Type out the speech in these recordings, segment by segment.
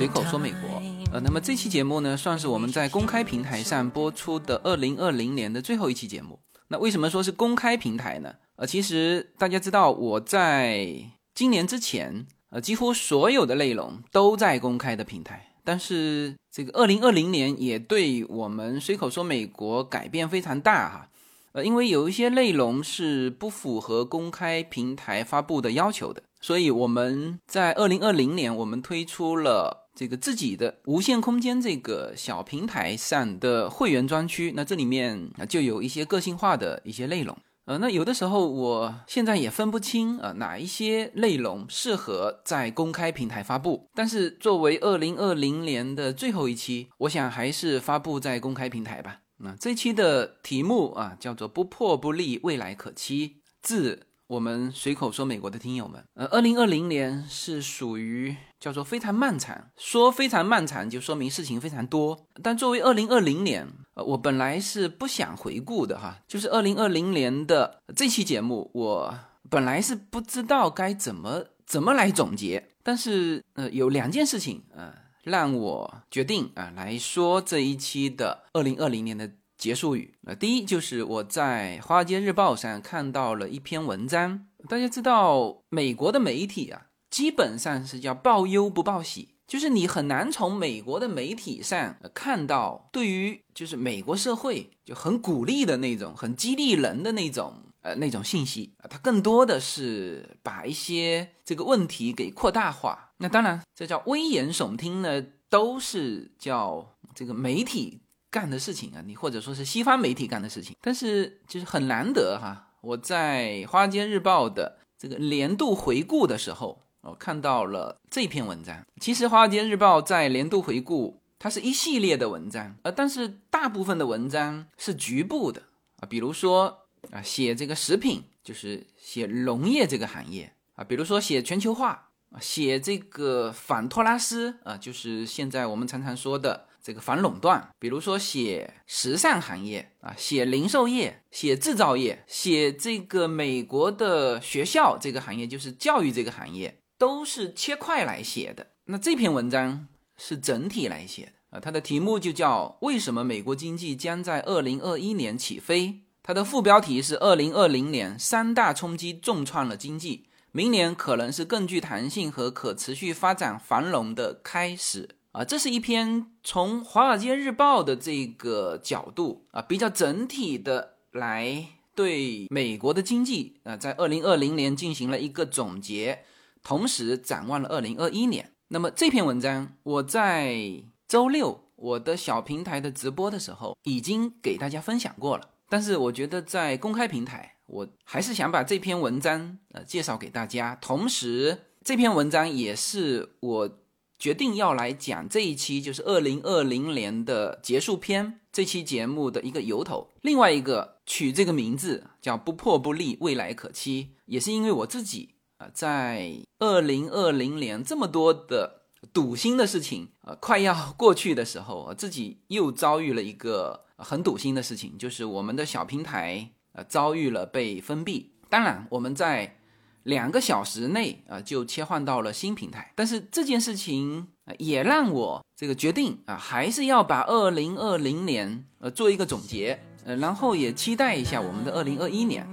随口说美国。呃，那么这期节目呢，算是我们在公开平台上播出的二零二零年的最后一期节目。那为什么说是公开平台呢？呃，其实大家知道，我在今年之前，呃，几乎所有的内容都在公开的平台。但是这个二零二零年也对我们随口说美国改变非常大哈。呃，因为有一些内容是不符合公开平台发布的要求的，所以我们在二零二零年，我们推出了这个自己的无限空间这个小平台上的会员专区。那这里面，就有一些个性化的一些内容。呃，那有的时候我现在也分不清啊，哪一些内容适合在公开平台发布。但是作为二零二零年的最后一期，我想还是发布在公开平台吧。那这期的题目啊，叫做“不破不立，未来可期”。自我们随口说美国的听友们，呃，二零二零年是属于叫做非常漫长，说非常漫长就说明事情非常多。但作为二零二零年，呃，我本来是不想回顾的哈，就是二零二零年的这期节目，我本来是不知道该怎么怎么来总结。但是呃，有两件事情啊。让我决定啊来说这一期的二零二零年的结束语。那第一就是我在《华尔街日报》上看到了一篇文章。大家知道，美国的媒体啊，基本上是叫报忧不报喜，就是你很难从美国的媒体上看到对于就是美国社会就很鼓励的那种、很激励人的那种呃那种信息啊，它更多的是把一些这个问题给扩大化。那当然，这叫危言耸听呢，都是叫这个媒体干的事情啊，你或者说是西方媒体干的事情。但是就是很难得哈，我在《华尔街日报》的这个年度回顾的时候，我看到了这篇文章。其实《华尔街日报》在年度回顾，它是一系列的文章，呃，但是大部分的文章是局部的啊，比如说啊，写这个食品，就是写农业这个行业啊，比如说写全球化啊。写这个反托拉斯啊，就是现在我们常常说的这个反垄断。比如说写时尚行业啊，写零售业，写制造业，写这个美国的学校这个行业，就是教育这个行业，都是切块来写的。那这篇文章是整体来写的啊，它的题目就叫《为什么美国经济将在二零二一年起飞》，它的副标题是“二零二零年三大冲击重创了经济”。明年可能是更具弹性和可持续发展繁荣的开始啊！这是一篇从《华尔街日报》的这个角度啊，比较整体的来对美国的经济啊，在二零二零年进行了一个总结，同时展望了二零二一年。那么这篇文章我在周六我的小平台的直播的时候已经给大家分享过了，但是我觉得在公开平台。我还是想把这篇文章呃介绍给大家，同时这篇文章也是我决定要来讲这一期就是二零二零年的结束篇这期节目的一个由头。另外一个取这个名字叫“不破不立，未来可期”，也是因为我自己啊在二零二零年这么多的堵心的事情呃快要 过去的时候，自己又遭遇了一个很堵心的事情，就是我们的小平台。呃，遭遇了被封闭。当然，我们在两个小时内啊就切换到了新平台。但是这件事情也让我这个决定啊，还是要把二零二零年呃做一个总结，呃，然后也期待一下我们的二零二一年。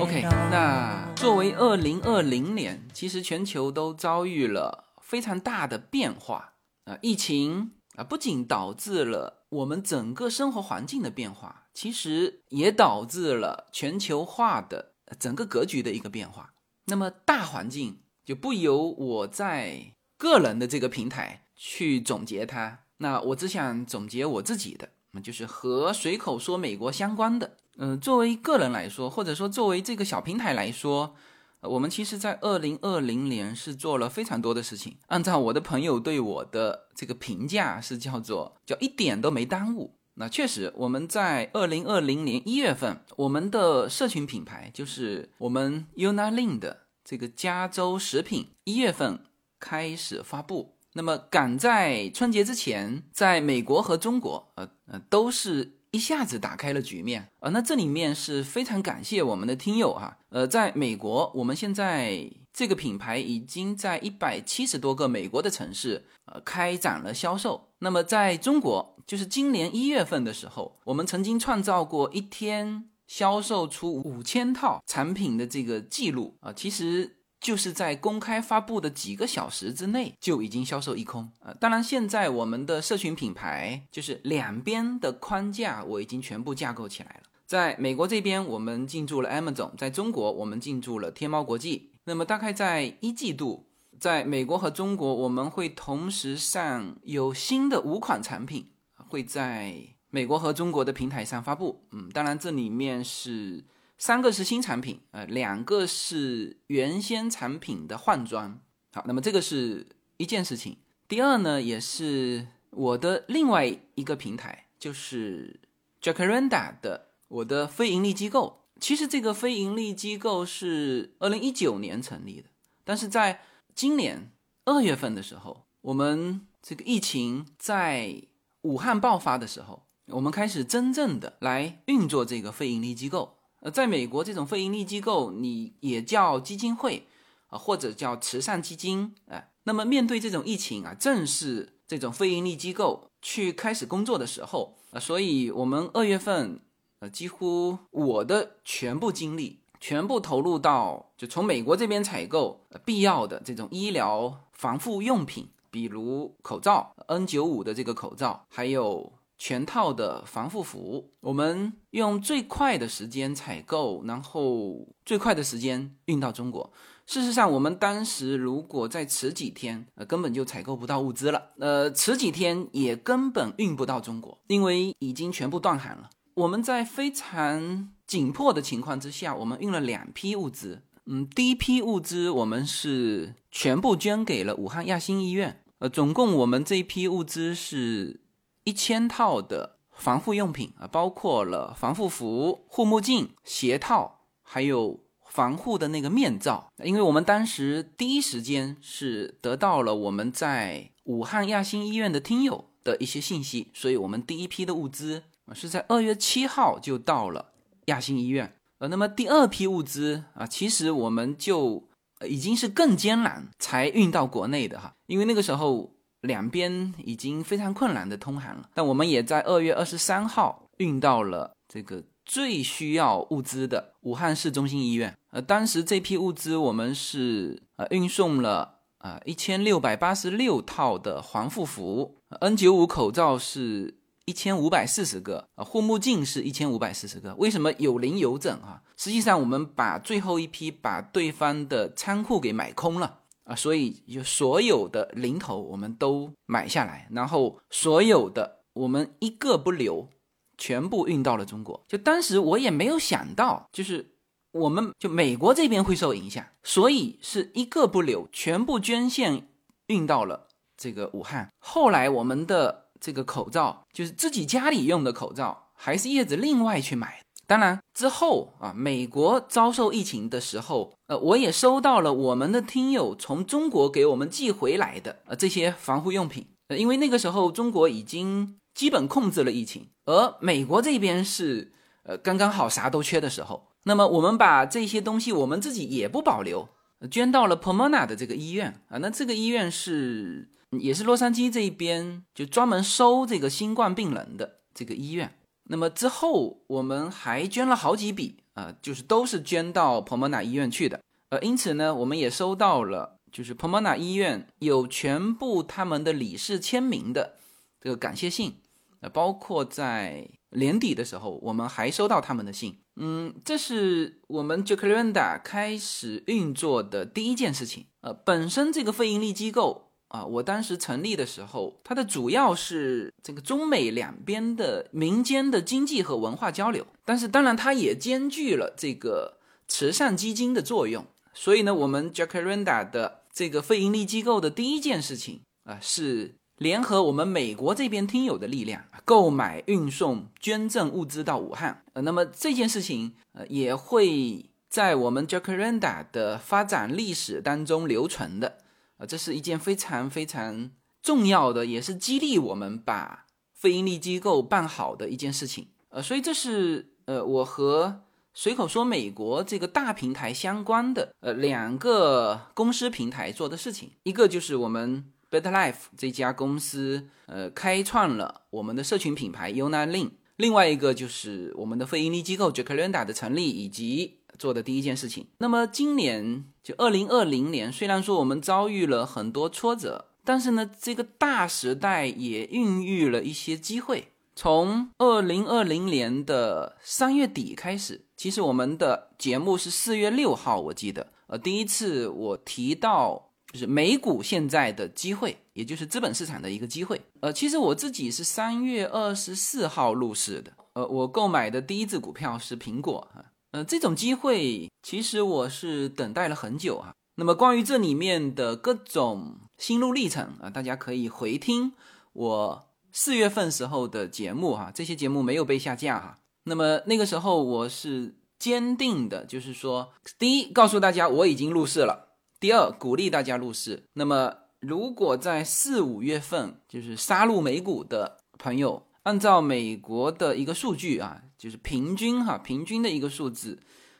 OK，那作为二零二零年，其实全球都遭遇了非常大的变化啊！疫情啊，不仅导致了我们整个生活环境的变化，其实也导致了全球化的整个格局的一个变化。那么大环境就不由我在个人的这个平台去总结它，那我只想总结我自己的，那就是和随口说美国相关的。嗯，作为个人来说，或者说作为这个小平台来说，我们其实，在二零二零年是做了非常多的事情。按照我的朋友对我的这个评价，是叫做叫一点都没耽误。那确实，我们在二零二零年一月份，我们的社群品牌就是我们 Unalin 的这个加州食品，一月份开始发布。那么赶在春节之前，在美国和中国，呃呃，都是一下子打开了局面啊。那这里面是非常感谢我们的听友哈，呃，在美国，我们现在这个品牌已经在一百七十多个美国的城市呃开展了销售。那么在中国，就是今年一月份的时候，我们曾经创造过一天销售出五千套产品的这个记录啊，其实。就是在公开发布的几个小时之内就已经销售一空啊！当然，现在我们的社群品牌就是两边的框架我已经全部架构起来了。在美国这边，我们进驻了 Amazon；在中国，我们进驻了天猫国际。那么，大概在一季度，在美国和中国，我们会同时上有新的五款产品会在美国和中国的平台上发布。嗯，当然这里面是。三个是新产品，呃，两个是原先产品的换装。好，那么这个是一件事情。第二呢，也是我的另外一个平台，就是 Jacaranda 的我的非盈利机构。其实这个非盈利机构是二零一九年成立的，但是在今年二月份的时候，我们这个疫情在武汉爆发的时候，我们开始真正的来运作这个非盈利机构。呃，在美国，这种非盈利机构你也叫基金会啊，或者叫慈善基金，哎，那么面对这种疫情啊，正是这种非盈利机构去开始工作的时候啊，所以我们二月份，呃，几乎我的全部精力全部投入到就从美国这边采购必要的这种医疗防护用品，比如口罩 N 九五的这个口罩，还有。全套的防护服，我们用最快的时间采购，然后最快的时间运到中国。事实上，我们当时如果再迟几天，呃，根本就采购不到物资了。呃，迟几天也根本运不到中国，因为已经全部断航了。我们在非常紧迫的情况之下，我们运了两批物资。嗯，第一批物资我们是全部捐给了武汉亚心医院。呃，总共我们这一批物资是。一千套的防护用品啊，包括了防护服、护目镜、鞋套，还有防护的那个面罩。因为我们当时第一时间是得到了我们在武汉亚心医院的听友的一些信息，所以我们第一批的物资是在二月七号就到了亚心医院。呃，那么第二批物资啊，其实我们就已经是更艰难才运到国内的哈，因为那个时候。两边已经非常困难的通航了，但我们也在二月二十三号运到了这个最需要物资的武汉市中心医院。呃，当时这批物资我们是呃运送了啊一千六百八十六套的防护服，N 九五口罩是一千五百四十个，啊护目镜是一千五百四十个。为什么有零有整啊？实际上我们把最后一批把对方的仓库给买空了。啊，所以就所有的零头我们都买下来，然后所有的我们一个不留，全部运到了中国。就当时我也没有想到，就是我们就美国这边会受影响，所以是一个不留，全部捐献运到了这个武汉。后来我们的这个口罩，就是自己家里用的口罩，还是叶子另外去买。当然，之后啊，美国遭受疫情的时候，呃，我也收到了我们的听友从中国给我们寄回来的呃这些防护用品。呃，因为那个时候中国已经基本控制了疫情，而美国这边是呃刚刚好啥都缺的时候。那么我们把这些东西我们自己也不保留，捐到了 Pomona 的这个医院啊。那这个医院是也是洛杉矶这一边就专门收这个新冠病人的这个医院。那么之后，我们还捐了好几笔啊，就是都是捐到 Pomona 医院去的。呃，因此呢，我们也收到了，就是 Pomona 医院有全部他们的理事签名的这个感谢信。呃，包括在年底的时候，我们还收到他们的信。嗯，这是我们 Jacaranda 开始运作的第一件事情。呃，本身这个非盈利机构。啊，我当时成立的时候，它的主要是这个中美两边的民间的经济和文化交流，但是当然它也兼具了这个慈善基金的作用。所以呢，我们 Jacaranda 的这个非盈利机构的第一件事情啊，是联合我们美国这边听友的力量，购买、运送、捐赠物资到武汉。呃，那么这件事情呃也会在我们 Jacaranda 的发展历史当中留存的。啊，这是一件非常非常重要的，也是激励我们把非盈利机构办好的一件事情。呃，所以这是呃我和随口说美国这个大平台相关的呃两个公司平台做的事情。一个就是我们 Better Life 这家公司呃开创了我们的社群品牌 Unalin，另外一个就是我们的非盈利机构 Jacaranda 的成立以及。做的第一件事情。那么今年就二零二零年，虽然说我们遭遇了很多挫折，但是呢，这个大时代也孕育了一些机会。从二零二零年的三月底开始，其实我们的节目是四月六号，我记得，呃，第一次我提到就是美股现在的机会，也就是资本市场的一个机会。呃，其实我自己是三月二十四号入市的，呃，我购买的第一只股票是苹果。呃，这种机会其实我是等待了很久啊。那么关于这里面的各种心路历程啊，大家可以回听我四月份时候的节目哈，这些节目没有被下架哈。那么那个时候我是坚定的，就是说，第一告诉大家我已经入市了，第二鼓励大家入市。那么如果在四五月份就是杀入美股的朋友。按照美国的一个数据啊，就是平均哈，平均的一个数字，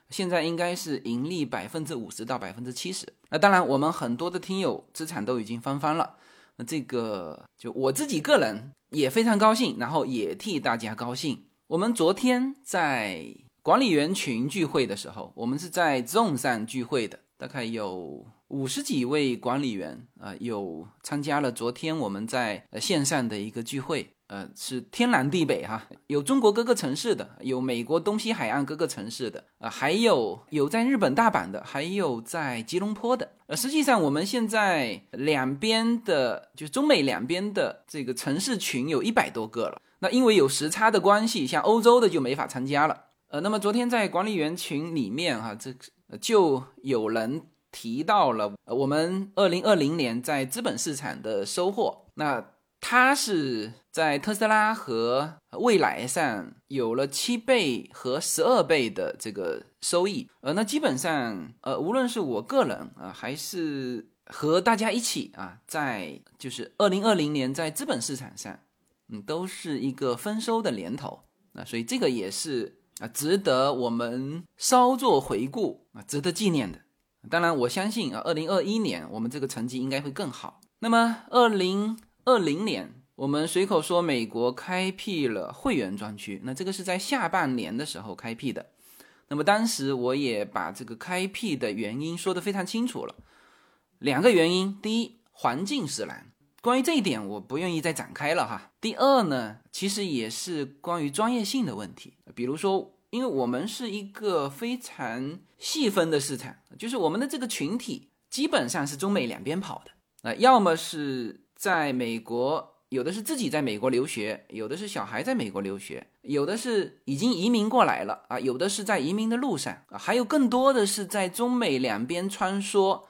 现在应该是盈利百分之五十到百分之七十。那当然，我们很多的听友资产都已经翻番了。那这个就我自己个人也非常高兴，然后也替大家高兴。我们昨天在管理员群聚会的时候，我们是在 Zoom 上聚会的，大概有五十几位管理员啊，有参加了昨天我们在线上的一个聚会。呃，是天南地北哈，有中国各个城市的，有美国东西海岸各个城市的，呃，还有有在日本大阪的，还有在吉隆坡的。呃，实际上我们现在两边的，就中美两边的这个城市群有一百多个了。那因为有时差的关系，像欧洲的就没法参加了。呃，那么昨天在管理员群里面哈，这就有人提到了我们二零二零年在资本市场的收获。那他是在特斯拉和蔚来上有了七倍和十二倍的这个收益，呃，那基本上，呃，无论是我个人啊，还是和大家一起啊，在就是二零二零年在资本市场上，嗯，都是一个丰收的年头啊，所以这个也是啊，值得我们稍作回顾啊，值得纪念的。当然，我相信啊，二零二一年我们这个成绩应该会更好。那么二零。二零年，我们随口说美国开辟了会员专区，那这个是在下半年的时候开辟的。那么当时我也把这个开辟的原因说得非常清楚了，两个原因：第一，环境使然，关于这一点我不愿意再展开了哈。第二呢，其实也是关于专业性的问题，比如说，因为我们是一个非常细分的市场，就是我们的这个群体基本上是中美两边跑的，那要么是。在美国，有的是自己在美国留学，有的是小孩在美国留学，有的是已经移民过来了啊，有的是在移民的路上啊，还有更多的是在中美两边穿梭，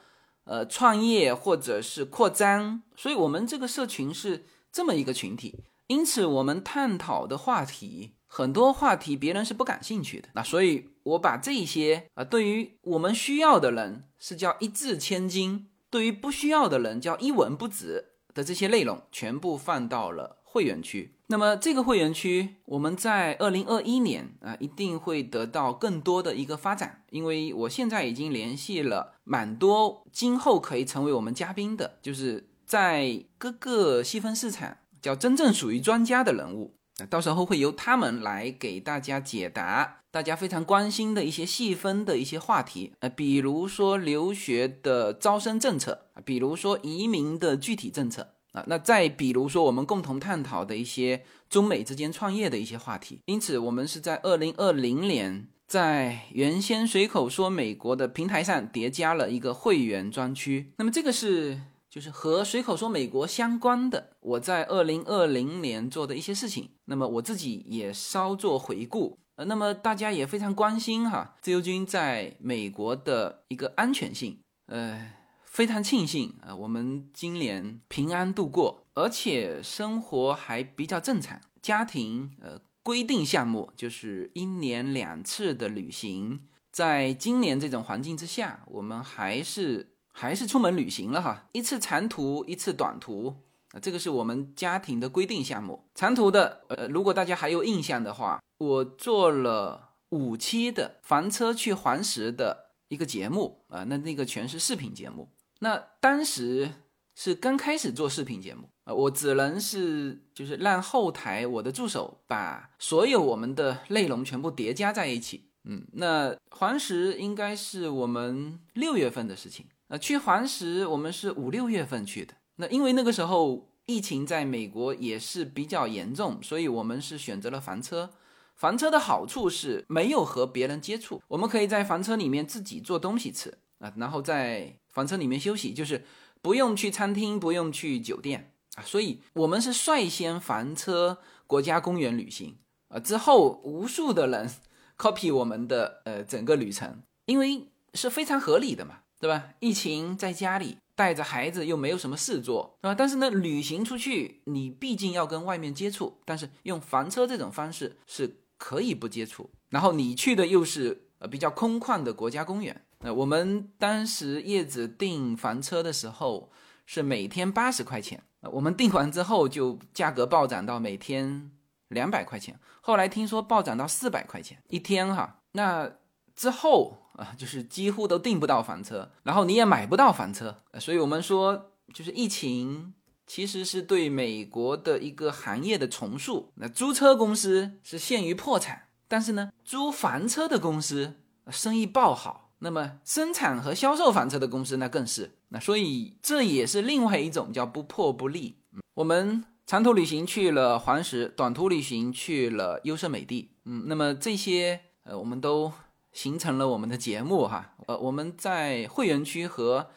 呃，创业或者是扩张。所以，我们这个社群是这么一个群体。因此，我们探讨的话题很多话题别人是不感兴趣的。那所以，我把这些啊，对于我们需要的人是叫一掷千金，对于不需要的人叫一文不值。的这些内容全部放到了会员区。那么这个会员区，我们在二零二一年啊，一定会得到更多的一个发展。因为我现在已经联系了蛮多今后可以成为我们嘉宾的，就是在各个细分市场叫真正属于专家的人物。到时候会由他们来给大家解答大家非常关心的一些细分的一些话题，呃，比如说留学的招生政策，比如说移民的具体政策啊，那再比如说我们共同探讨的一些中美之间创业的一些话题。因此，我们是在二零二零年在原先随口说美国的平台上叠加了一个会员专区。那么这个是。就是和随口说美国相关的，我在二零二零年做的一些事情，那么我自己也稍作回顾。呃，那么大家也非常关心哈，自由军在美国的一个安全性。呃，非常庆幸啊，我们今年平安度过，而且生活还比较正常。家庭呃规定项目就是一年两次的旅行，在今年这种环境之下，我们还是。还是出门旅行了哈，一次长途，一次短途，啊，这个是我们家庭的规定项目。长途的，呃，如果大家还有印象的话，我做了五期的房车去黄石的一个节目啊，那那个全是视频节目。那当时是刚开始做视频节目啊，我只能是就是让后台我的助手把所有我们的内容全部叠加在一起。嗯，那黄石应该是我们六月份的事情。呃，去黄石我们是五六月份去的。那因为那个时候疫情在美国也是比较严重，所以我们是选择了房车。房车的好处是没有和别人接触，我们可以在房车里面自己做东西吃啊，然后在房车里面休息，就是不用去餐厅，不用去酒店啊。所以我们是率先房车国家公园旅行啊，之后无数的人。copy 我们的呃整个旅程，因为是非常合理的嘛，对吧？疫情在家里带着孩子又没有什么事做，对吧？但是呢，旅行出去你毕竟要跟外面接触，但是用房车这种方式是可以不接触。然后你去的又是呃比较空旷的国家公园，呃，我们当时叶子订房车的时候是每天八十块钱，我们订完之后就价格暴涨到每天。两百块钱，后来听说暴涨到四百块钱一天哈。那之后啊，就是几乎都订不到房车，然后你也买不到房车。所以我们说，就是疫情其实是对美国的一个行业的重塑。那租车公司是陷于破产，但是呢，租房车的公司生意爆好。那么生产和销售房车的公司那更是。那所以这也是另外一种叫不破不立。我们。长途旅行去了黄石，短途旅行去了优胜美地。嗯，那么这些呃，我们都形成了我们的节目哈。呃，我们在会员区和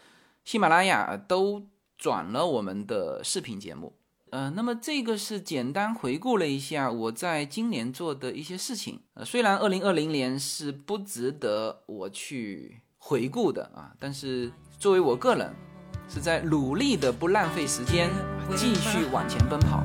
喜马拉雅都转了我们的视频节目。呃，那么这个是简单回顾了一下我在今年做的一些事情。呃，虽然二零二零年是不值得我去回顾的啊，但是作为我个人。是在努力的不浪费时间，继续往前奔跑。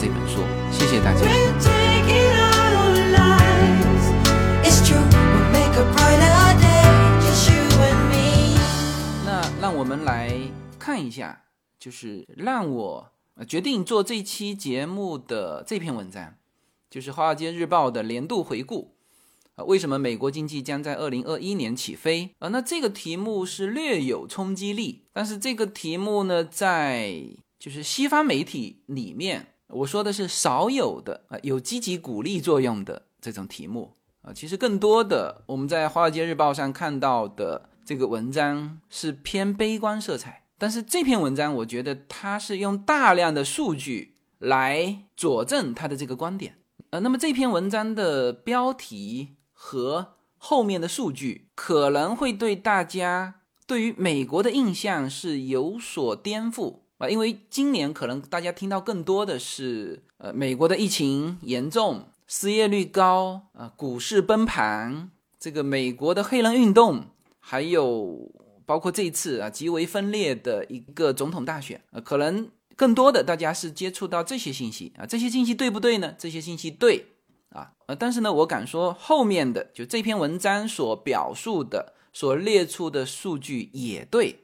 这本书，谢谢大家。那让我们来看一下，就是让我决定做这期节目的这篇文章，就是《华尔街日报》的年度回顾啊。为什么美国经济将在二零二一年起飞啊？那这个题目是略有冲击力，但是这个题目呢，在就是西方媒体里面。我说的是少有的啊，有积极鼓励作用的这种题目啊，其实更多的我们在《华尔街日报》上看到的这个文章是偏悲观色彩，但是这篇文章我觉得它是用大量的数据来佐证他的这个观点。呃，那么这篇文章的标题和后面的数据可能会对大家对于美国的印象是有所颠覆。啊，因为今年可能大家听到更多的是，呃，美国的疫情严重，失业率高，啊，股市崩盘，这个美国的黑人运动，还有包括这一次啊极为分裂的一个总统大选，呃，可能更多的大家是接触到这些信息啊，这些信息对不对呢？这些信息对，啊，呃，但是呢，我敢说后面的就这篇文章所表述的、所列出的数据也对。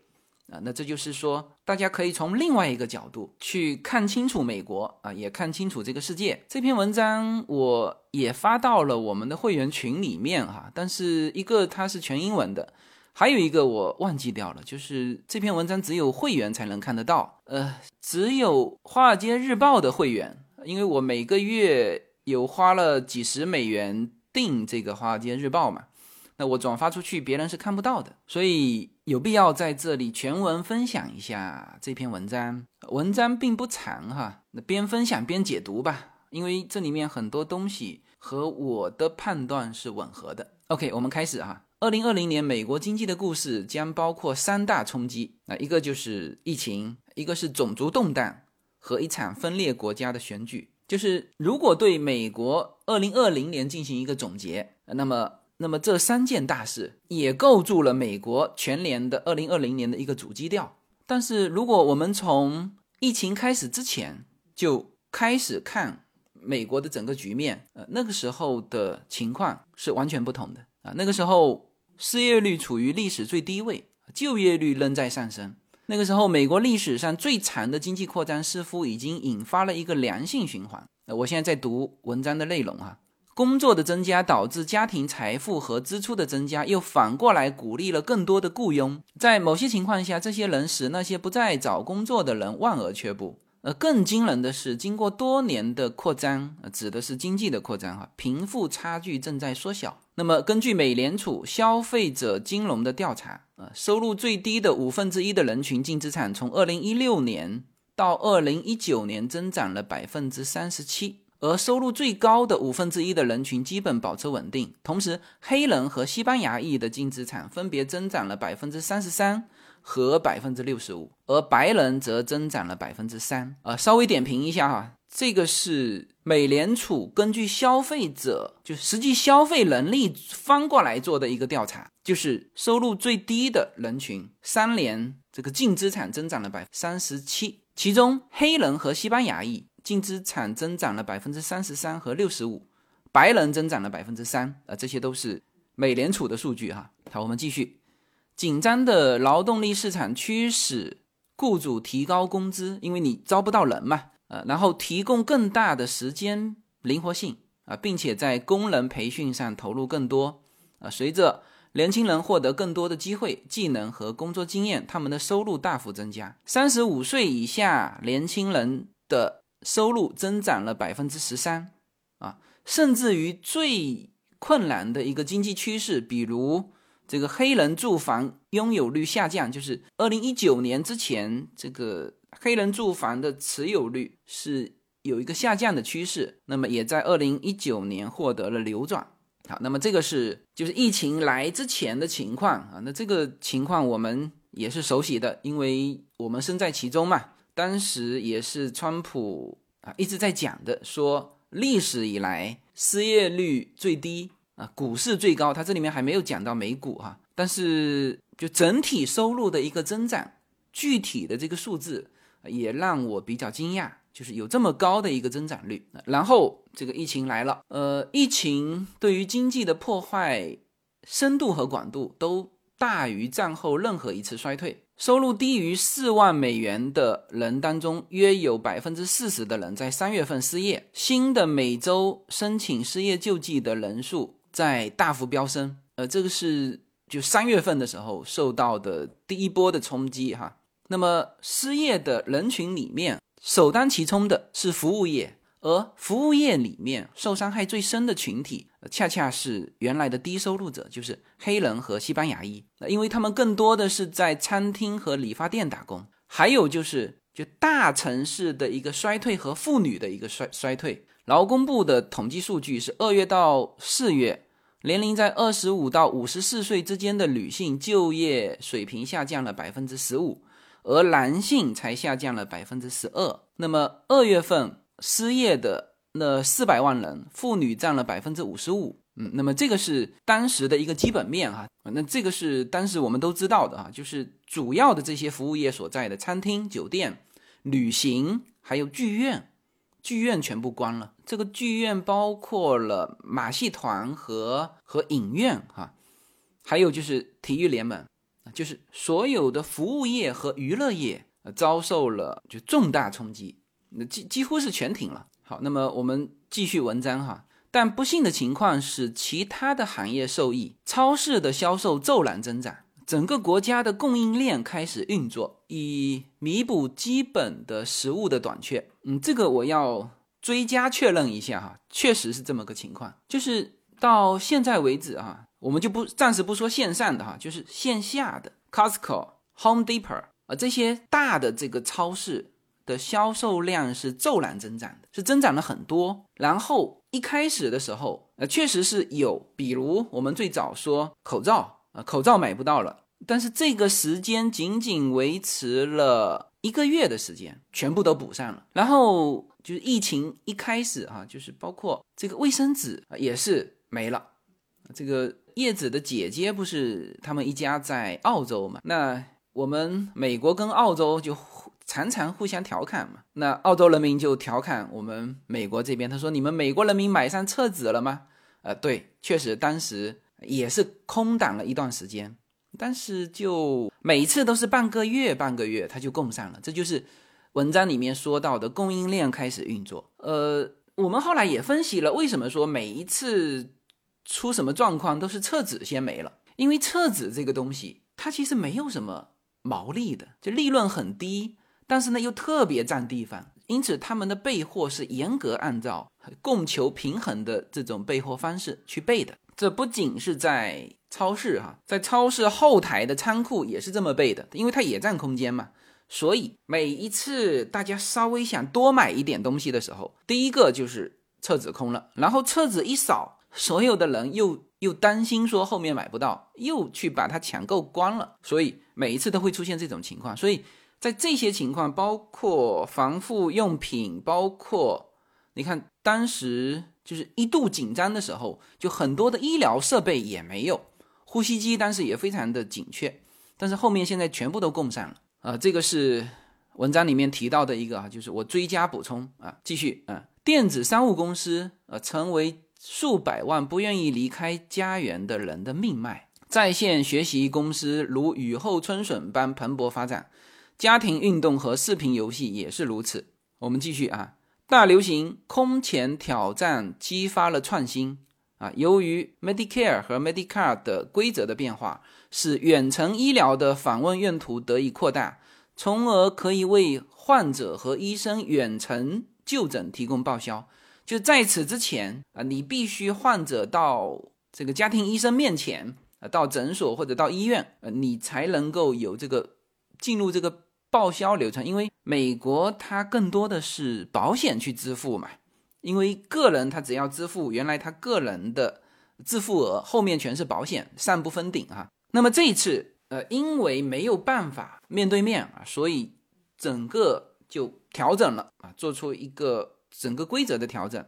啊，那这就是说，大家可以从另外一个角度去看清楚美国啊，也看清楚这个世界。这篇文章我也发到了我们的会员群里面哈，但是一个它是全英文的，还有一个我忘记掉了，就是这篇文章只有会员才能看得到，呃，只有《华尔街日报》的会员，因为我每个月有花了几十美元订这个《华尔街日报》嘛。那我转发出去，别人是看不到的，所以有必要在这里全文分享一下这篇文章。文章并不长哈，那边分享边解读吧，因为这里面很多东西和我的判断是吻合的。OK，我们开始哈。二零二零年美国经济的故事将包括三大冲击，那一个就是疫情，一个是种族动荡和一场分裂国家的选举。就是如果对美国二零二零年进行一个总结，那么那么这三件大事也构筑了美国全年的二零二零年的一个主基调。但是如果我们从疫情开始之前就开始看美国的整个局面，呃，那个时候的情况是完全不同的啊。那个时候失业率处于历史最低位，就业率仍在上升。那个时候，美国历史上最长的经济扩张似乎已经引发了一个良性循环。呃，我现在在读文章的内容啊，工作的增加导致家庭财富和支出的增加，又反过来鼓励了更多的雇佣。在某些情况下，这些人使那些不再找工作的人望而却步。呃，更惊人的是，经过多年的扩张，指的是经济的扩张哈，贫富差距正在缩小。那么，根据美联储消费者金融的调查，呃，收入最低的五分之一的人群净资产从二零一六年到二零一九年增长了百分之三十七，而收入最高的五分之一的人群基本保持稳定。同时，黑人和西班牙裔的净资产分别增长了百分之三十三。和百分之六十五，而白人则增长了百分之三。呃，稍微点评一下哈，这个是美联储根据消费者就实际消费能力翻过来做的一个调查，就是收入最低的人群三年这个净资产增长了百分之三十七，其中黑人和西班牙裔净资产增长了百分之三十三和六十五，白人增长了百分之三。啊，这些都是美联储的数据哈。好，我们继续。紧张的劳动力市场驱使雇主提高工资，因为你招不到人嘛，呃，然后提供更大的时间灵活性啊，并且在工人培训上投入更多啊。随着年轻人获得更多的机会、技能和工作经验，他们的收入大幅增加。三十五岁以下年轻人的收入增长了百分之十三啊，甚至于最困难的一个经济趋势，比如。这个黑人住房拥有率下降，就是二零一九年之前，这个黑人住房的持有率是有一个下降的趋势，那么也在二零一九年获得了扭转。好，那么这个是就是疫情来之前的情况啊，那这个情况我们也是熟悉的，因为我们身在其中嘛。当时也是川普啊一直在讲的，说历史以来失业率最低。啊，股市最高，它这里面还没有讲到美股哈，但是就整体收入的一个增长，具体的这个数字也让我比较惊讶，就是有这么高的一个增长率。然后这个疫情来了，呃，疫情对于经济的破坏深度和广度都大于战后任何一次衰退。收入低于四万美元的人当中，约有百分之四十的人在三月份失业。新的每周申请失业救济的人数。在大幅飙升，呃，这个是就三月份的时候受到的第一波的冲击哈。那么失业的人群里面，首当其冲的是服务业，而服务业里面受伤害最深的群体，恰恰是原来的低收入者，就是黑人和西班牙裔，因为他们更多的是在餐厅和理发店打工。还有就是就大城市的一个衰退和妇女的一个衰衰退。劳工部的统计数据是二月到四月。年龄在二十五到五十四岁之间的女性就业水平下降了百分之十五，而男性才下降了百分之十二。那么二月份失业的那四百万人，妇女占了百分之五十五。嗯，那么这个是当时的一个基本面哈。那这个是当时我们都知道的哈，就是主要的这些服务业所在的餐厅、酒店、旅行还有剧院。剧院全部关了，这个剧院包括了马戏团和和影院哈，还有就是体育联盟，就是所有的服务业和娱乐业遭受了就重大冲击，那几几乎是全停了。好，那么我们继续文章哈，但不幸的情况是其他的行业受益，超市的销售骤然增长。整个国家的供应链开始运作，以弥补基本的食物的短缺。嗯，这个我要追加确认一下哈，确实是这么个情况。就是到现在为止哈，我们就不暂时不说线上的哈，就是线下的 Costco、Home Depot 啊这些大的这个超市的销售量是骤然增长的，是增长了很多。然后一开始的时候，呃，确实是有，比如我们最早说口罩，啊，口罩买不到了，但是这个时间仅仅维持了一个月的时间，全部都补上了。然后就是疫情一开始啊，就是包括这个卫生纸也是没了。这个叶子的姐姐不是他们一家在澳洲嘛？那我们美国跟澳洲就。常常互相调侃嘛，那澳洲人民就调侃我们美国这边，他说：“你们美国人民买上厕纸了吗？”呃，对，确实当时也是空档了一段时间，但是就每次都是半个月，半个月它就供上了，这就是文章里面说到的供应链开始运作。呃，我们后来也分析了，为什么说每一次出什么状况都是厕纸先没了？因为厕纸这个东西它其实没有什么毛利的，就利润很低。但是呢，又特别占地方，因此他们的备货是严格按照供求平衡的这种备货方式去备的。这不仅是在超市哈，在超市后台的仓库也是这么备的，因为它也占空间嘛。所以每一次大家稍微想多买一点东西的时候，第一个就是厕纸空了，然后厕纸一扫，所有的人又又担心说后面买不到，又去把它抢购光了。所以每一次都会出现这种情况，所以。在这些情况，包括防护用品，包括你看，当时就是一度紧张的时候，就很多的医疗设备也没有，呼吸机当时也非常的紧缺，但是后面现在全部都供上了啊。这个是文章里面提到的一个啊，就是我追加补充啊，继续啊，电子商务公司呃，成为数百万不愿意离开家园的人的命脉，在线学习公司如雨后春笋般蓬勃发展。家庭运动和视频游戏也是如此。我们继续啊，大流行空前挑战激发了创新啊。由于 Medicare 和 Medicare 的规则的变化，使远程医疗的访问用途得以扩大，从而可以为患者和医生远程就诊提供报销。就在此之前啊，你必须患者到这个家庭医生面前啊，到诊所或者到医院，呃，你才能够有这个进入这个。报销流程，因为美国它更多的是保险去支付嘛，因为个人他只要支付原来他个人的自付额，后面全是保险，上不封顶啊。那么这一次，呃，因为没有办法面对面啊，所以整个就调整了啊，做出一个整个规则的调整，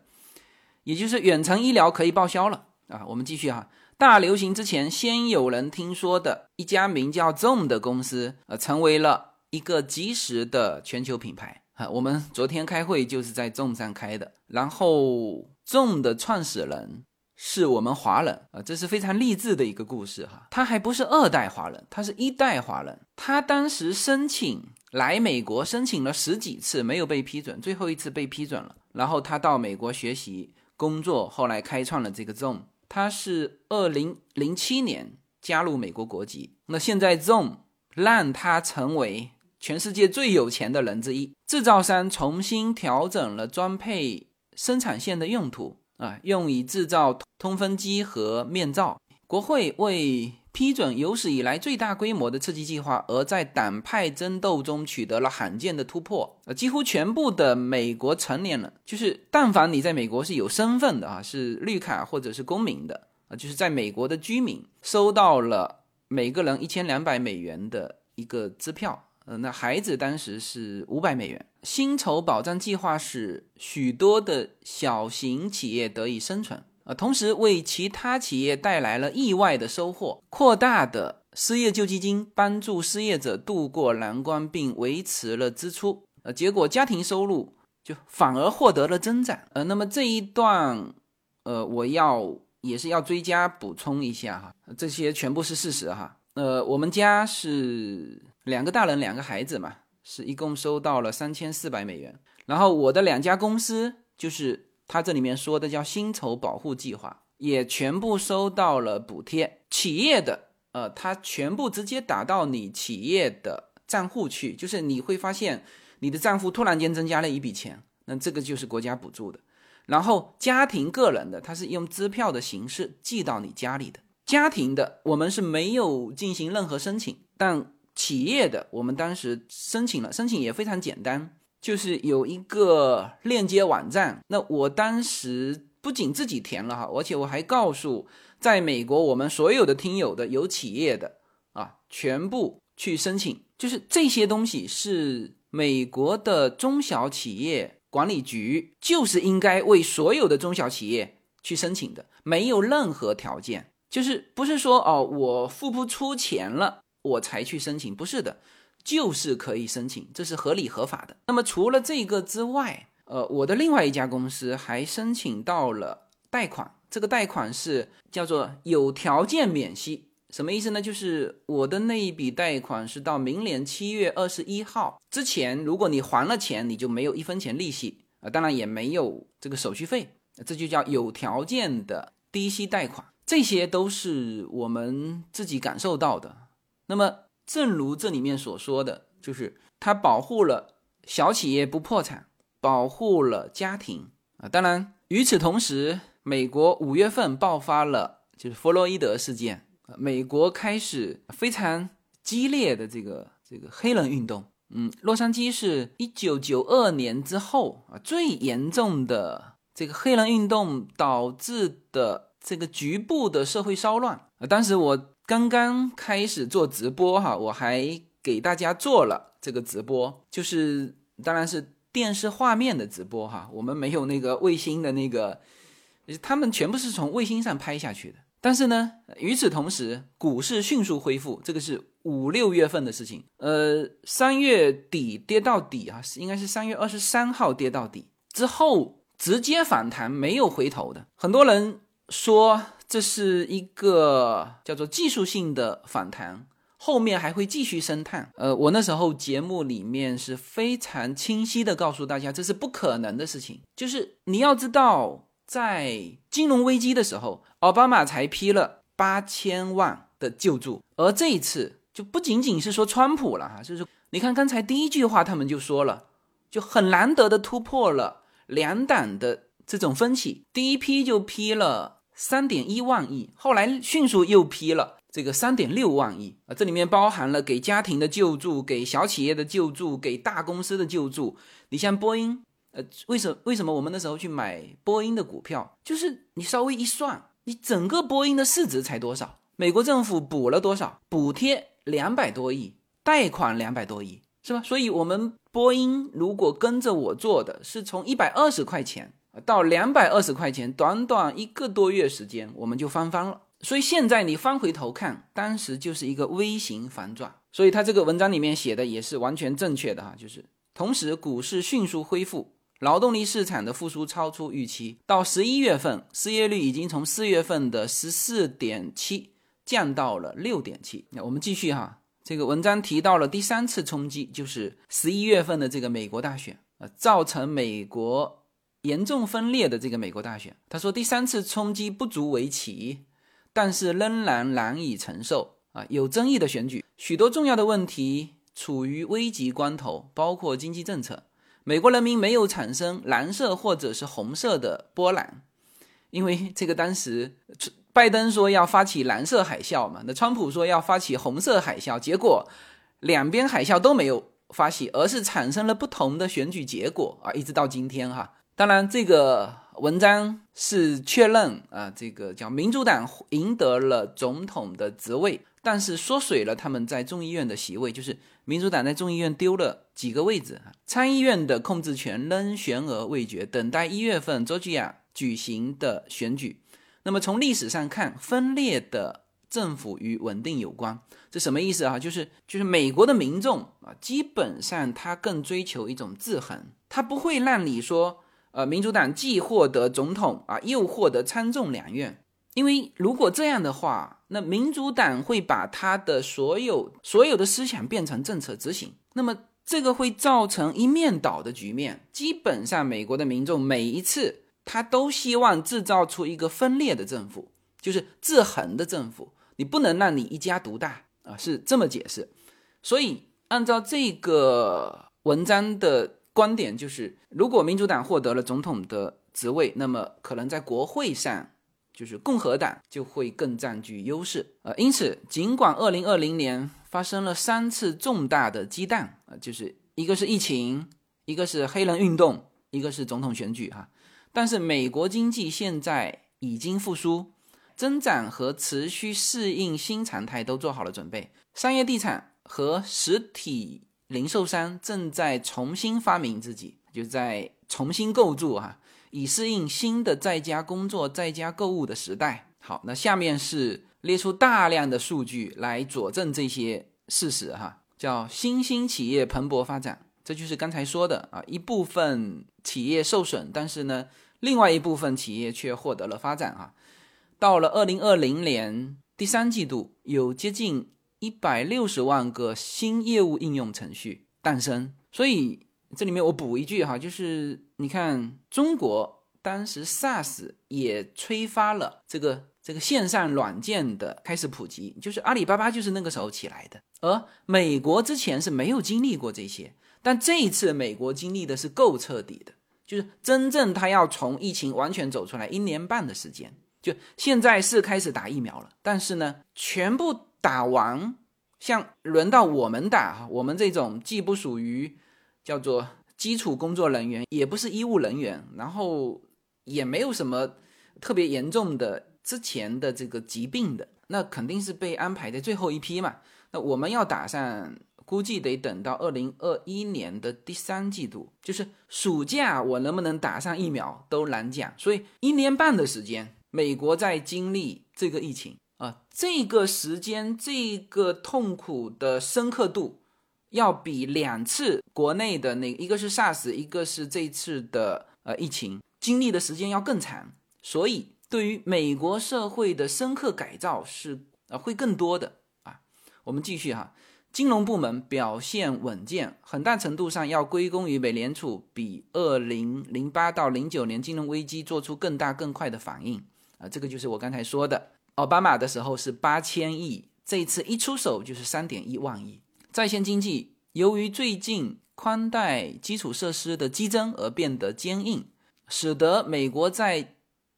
也就是远程医疗可以报销了啊。我们继续哈，大流行之前，先有人听说的一家名叫 Zoom 的公司，呃，成为了。一个及时的全球品牌啊，我们昨天开会就是在 Zoom 上开的。然后 Zoom 的创始人是我们华人啊，这是非常励志的一个故事哈。他还不是二代华人，他是一代华人。他当时申请来美国，申请了十几次没有被批准，最后一次被批准了。然后他到美国学习工作，后来开创了这个 Zoom。他是二零零七年加入美国国籍。那现在 Zoom 让他成为。全世界最有钱的人之一，制造商重新调整了装配生产线的用途啊，用以制造通风机和面罩。国会为批准有史以来最大规模的刺激计划，而在党派争斗中取得了罕见的突破。呃，几乎全部的美国成年人，就是但凡你在美国是有身份的啊，是绿卡或者是公民的啊，就是在美国的居民，收到了每个人一千两百美元的一个支票。呃，那孩子当时是五百美元。薪酬保障计划使许多的小型企业得以生存，呃，同时为其他企业带来了意外的收获。扩大的失业救济金帮助失业者渡过难关，并维持了支出。呃，结果家庭收入就反而获得了增长。呃，那么这一段，呃，我要也是要追加补充一下哈，这些全部是事实哈。呃，我们家是。两个大人，两个孩子嘛，是一共收到了三千四百美元。然后我的两家公司，就是他这里面说的叫薪酬保护计划，也全部收到了补贴。企业的，呃，他全部直接打到你企业的账户去，就是你会发现你的账户突然间增加了一笔钱，那这个就是国家补助的。然后家庭个人的，他是用支票的形式寄到你家里的。家庭的，我们是没有进行任何申请，但。企业的，我们当时申请了，申请也非常简单，就是有一个链接网站。那我当时不仅自己填了哈，而且我还告诉在美国我们所有的听友的有企业的啊，全部去申请，就是这些东西是美国的中小企业管理局就是应该为所有的中小企业去申请的，没有任何条件，就是不是说哦我付不出钱了我才去申请，不是的，就是可以申请，这是合理合法的。那么除了这个之外，呃，我的另外一家公司还申请到了贷款，这个贷款是叫做有条件免息，什么意思呢？就是我的那一笔贷款是到明年七月二十一号之前，如果你还了钱，你就没有一分钱利息啊，当然也没有这个手续费，这就叫有条件的低息贷款，这些都是我们自己感受到的。那么，正如这里面所说的，就是它保护了小企业不破产。保护了家庭啊！当然，与此同时，美国五月份爆发了就是弗洛伊德事件，美国开始非常激烈的这个这个黑人运动。嗯，洛杉矶是一九九二年之后啊最严重的这个黑人运动导致的这个局部的社会骚乱啊。当时我刚刚开始做直播哈，我还给大家做了这个直播，就是当然是。电视画面的直播哈，我们没有那个卫星的那个，他们全部是从卫星上拍下去的。但是呢，与此同时，股市迅速恢复，这个是五六月份的事情。呃，三月底跌到底啊，应该是三月二十三号跌到底之后直接反弹，没有回头的。很多人说这是一个叫做技术性的反弹。后面还会继续升探，呃，我那时候节目里面是非常清晰的告诉大家，这是不可能的事情。就是你要知道，在金融危机的时候，奥巴马才批了八千万的救助，而这一次就不仅仅是说川普了哈，就是你看刚才第一句话他们就说了，就很难得的突破了两党的这种分歧，第一批就批了三点一万亿，后来迅速又批了。这个三点六万亿啊，这里面包含了给家庭的救助、给小企业的救助、给大公司的救助。你像波音，呃，为什为什么我们那时候去买波音的股票？就是你稍微一算，你整个波音的市值才多少？美国政府补了多少？补贴两百多亿，贷款两百多亿，是吧？所以，我们波音如果跟着我做的是从一百二十块钱到两百二十块钱，短短一个多月时间，我们就翻番了。所以现在你翻回头看，当时就是一个微型反转。所以他这个文章里面写的也是完全正确的哈，就是同时股市迅速恢复，劳动力市场的复苏超出预期。到十一月份，失业率已经从四月份的十四点七降到了六点七。那我们继续哈，这个文章提到了第三次冲击，就是十一月份的这个美国大选啊，造成美国严重分裂的这个美国大选。他说第三次冲击不足为奇。但是仍然难以承受啊！有争议的选举，许多重要的问题处于危急关头，包括经济政策。美国人民没有产生蓝色或者是红色的波澜，因为这个当时拜登说要发起蓝色海啸嘛，那川普说要发起红色海啸，结果两边海啸都没有发起，而是产生了不同的选举结果啊！一直到今天哈，当然这个。文章是确认啊，这个叫民主党赢得了总统的职位，但是缩水了他们在众议院的席位，就是民主党在众议院丢了几个位置啊。参议院的控制权仍悬而未决，等待一月份佐治亚举行的选举。那么从历史上看，分裂的政府与稳定有关，这什么意思啊？就是就是美国的民众啊，基本上他更追求一种制衡，他不会让你说。呃，民主党既获得总统啊，又获得参众两院，因为如果这样的话，那民主党会把他的所有所有的思想变成政策执行，那么这个会造成一面倒的局面。基本上，美国的民众每一次他都希望制造出一个分裂的政府，就是制衡的政府，你不能让你一家独大啊，是这么解释。所以，按照这个文章的。观点就是，如果民主党获得了总统的职位，那么可能在国会上，就是共和党就会更占据优势。呃，因此，尽管二零二零年发生了三次重大的激荡，啊，就是一个是疫情，一个是黑人运动，一个是总统选举，哈，但是美国经济现在已经复苏，增长和持续适应新常态都做好了准备。商业地产和实体零售商正在重新发明自己，就在重新构筑哈，以适应新的在家工作、在家购物的时代。好，那下面是列出大量的数据来佐证这些事实哈，叫新兴企业蓬勃发展。这就是刚才说的啊，一部分企业受损，但是呢，另外一部分企业却获得了发展啊。到了二零二零年第三季度，有接近一百六十万个新业务应用程序诞生。所以这里面我补一句哈，就是你看中国当时 SaaS 也催发了这个这个线上软件的开始普及，就是阿里巴巴就是那个时候起来的，而美国之前是没有经历过这些。但这一次，美国经历的是够彻底的，就是真正他要从疫情完全走出来，一年半的时间，就现在是开始打疫苗了。但是呢，全部打完，像轮到我们打，我们这种既不属于叫做基础工作人员，也不是医务人员，然后也没有什么特别严重的之前的这个疾病的，那肯定是被安排在最后一批嘛。那我们要打上。估计得等到二零二一年的第三季度，就是暑假，我能不能打上疫苗都难讲。所以一年半的时间，美国在经历这个疫情啊，这个时间这个痛苦的深刻度，要比两次国内的那一个是 SARS，一个是这次的呃疫情经历的时间要更长。所以对于美国社会的深刻改造是呃会更多的啊。我们继续哈。金融部门表现稳健，很大程度上要归功于美联储比二零零八到零九年金融危机做出更大更快的反应啊，这个就是我刚才说的，奥巴马的时候是八千亿，这一次一出手就是三点一万亿。在线经济由于最近宽带基础设施的激增而变得坚硬，使得美国在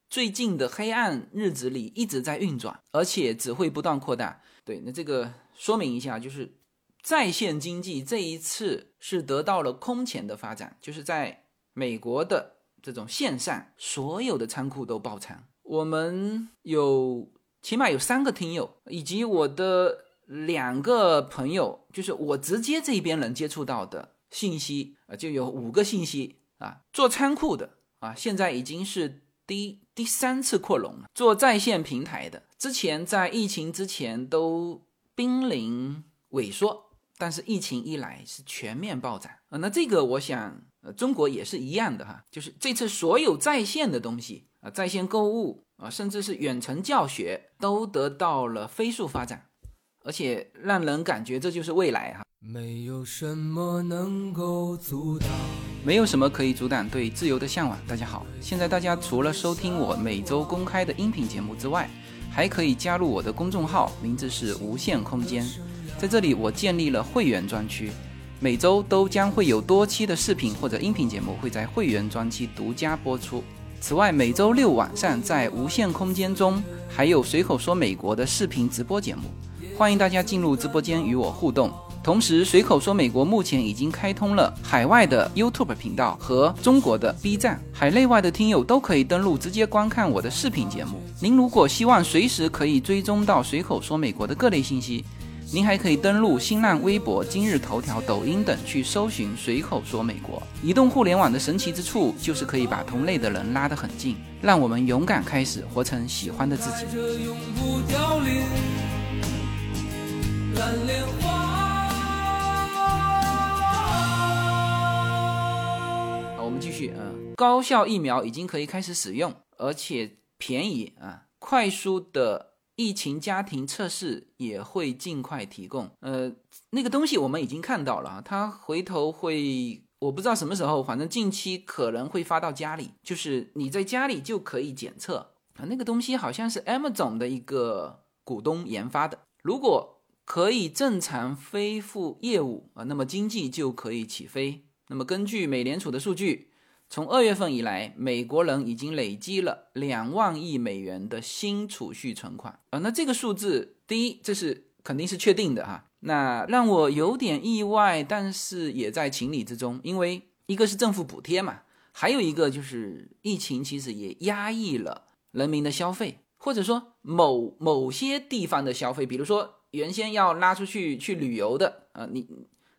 最近的黑暗日子里一直在运转，而且只会不断扩大。对，那这个说明一下就是。在线经济这一次是得到了空前的发展，就是在美国的这种线上，所有的仓库都爆仓。我们有起码有三个听友，以及我的两个朋友，就是我直接这边能接触到的信息啊，就有五个信息啊，做仓库的啊，现在已经是第第三次扩容了。做在线平台的，之前在疫情之前都濒临萎缩。但是疫情一来是全面暴涨啊，那这个我想，呃，中国也是一样的哈，就是这次所有在线的东西啊，在线购物啊，甚至是远程教学都得到了飞速发展，而且让人感觉这就是未来哈。没有什么能够阻挡，没有什么可以阻挡对自由的向往。大家好，现在大家除了收听我每周公开的音频节目之外，还可以加入我的公众号，名字是无限空间。在这里，我建立了会员专区，每周都将会有多期的视频或者音频节目会在会员专区独家播出。此外，每周六晚上在无限空间中还有随口说美国的视频直播节目，欢迎大家进入直播间与我互动。同时，随口说美国目前已经开通了海外的 YouTube 频道和中国的 B 站，海内外的听友都可以登录直接观看我的视频节目。您如果希望随时可以追踪到随口说美国的各类信息。您还可以登录新浪微博、今日头条、抖音等去搜寻“随口说美国”。移动互联网的神奇之处就是可以把同类的人拉得很近，让我们勇敢开始，活成喜欢的自己。好，我们继续啊。高效疫苗已经可以开始使用，而且便宜啊，快速的。疫情家庭测试也会尽快提供，呃，那个东西我们已经看到了，他回头会，我不知道什么时候，反正近期可能会发到家里，就是你在家里就可以检测啊。那个东西好像是 M 总的一个股东研发的，如果可以正常恢复业务啊，那么经济就可以起飞。那么根据美联储的数据。从二月份以来，美国人已经累积了两万亿美元的新储蓄存款啊。那这个数字，第一，这是肯定是确定的哈。那让我有点意外，但是也在情理之中，因为一个是政府补贴嘛，还有一个就是疫情其实也压抑了人民的消费，或者说某某些地方的消费，比如说原先要拉出去去旅游的啊，你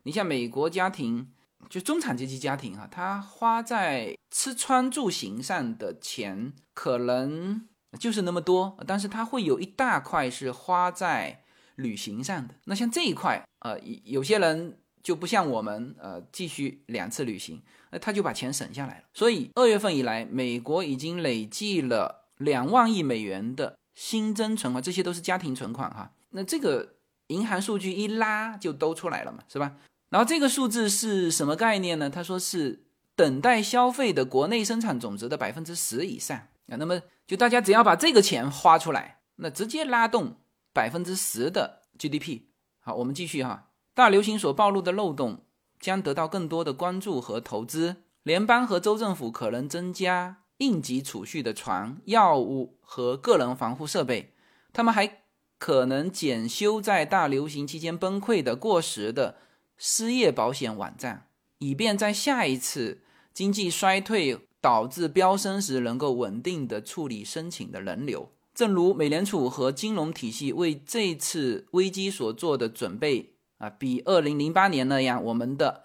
你像美国家庭。就中产阶级家庭哈，他花在吃穿住行上的钱可能就是那么多，但是他会有一大块是花在旅行上的。那像这一块，呃，有些人就不像我们，呃，继续两次旅行，那他就把钱省下来了。所以二月份以来，美国已经累计了两万亿美元的新增存款，这些都是家庭存款哈。那这个银行数据一拉就都出来了嘛，是吧？然后这个数字是什么概念呢？他说是等待消费的国内生产总值的百分之十以上啊。那么就大家只要把这个钱花出来，那直接拉动百分之十的 GDP。好，我们继续哈。大流行所暴露的漏洞将得到更多的关注和投资。联邦和州政府可能增加应急储蓄的床、药物和个人防护设备。他们还可能检修在大流行期间崩溃的过时的。失业保险网站，以便在下一次经济衰退导致飙升时，能够稳定的处理申请的人流。正如美联储和金融体系为这次危机所做的准备啊，比二零零八年那样，我们的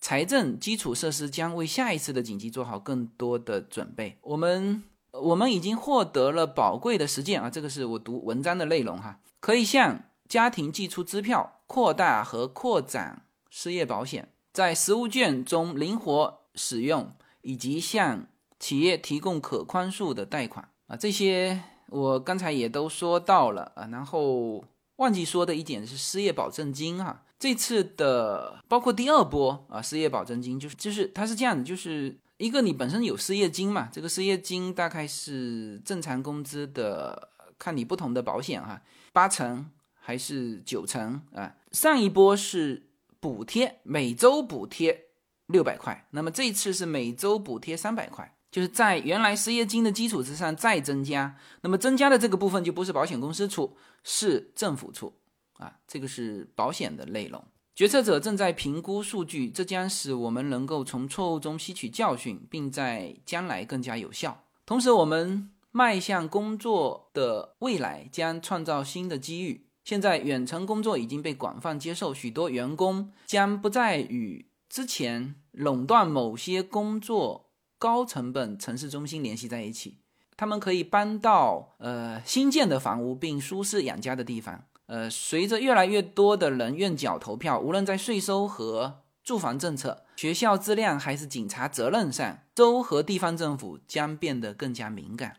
财政基础设施将为下一次的紧急做好更多的准备。我们我们已经获得了宝贵的实践啊，这个是我读文章的内容哈，可以向家庭寄出支票，扩大和扩展。失业保险在实物券中灵活使用，以及向企业提供可宽恕的贷款啊，这些我刚才也都说到了啊。然后忘记说的一点是失业保证金啊，这次的包括第二波啊，失业保证金就是就是它是这样的，就是一个你本身有失业金嘛，这个失业金大概是正常工资的，看你不同的保险哈，八成还是九成啊。上一波是。补贴每周补贴六百块，那么这次是每周补贴三百块，就是在原来失业金的基础之上再增加。那么增加的这个部分就不是保险公司出，是政府出啊，这个是保险的内容。决策者正在评估数据，这将使我们能够从错误中吸取教训，并在将来更加有效。同时，我们迈向工作的未来将创造新的机遇。现在远程工作已经被广泛接受，许多员工将不再与之前垄断某些工作高成本城市中心联系在一起。他们可以搬到呃新建的房屋并舒适养家的地方。呃，随着越来越多的人愿缴投票，无论在税收和住房政策、学校质量还是警察责任上，州和地方政府将变得更加敏感。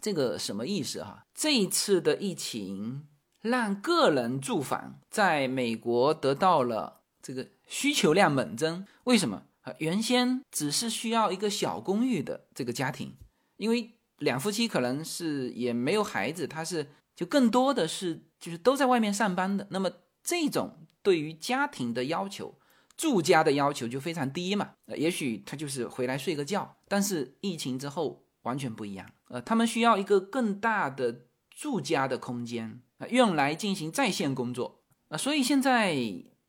这个什么意思哈？这一次的疫情。让个人住房在美国得到了这个需求量猛增，为什么啊？原先只是需要一个小公寓的这个家庭，因为两夫妻可能是也没有孩子，他是就更多的是就是都在外面上班的，那么这种对于家庭的要求、住家的要求就非常低嘛。呃，也许他就是回来睡个觉，但是疫情之后完全不一样，呃，他们需要一个更大的住家的空间。用来进行在线工作啊，所以现在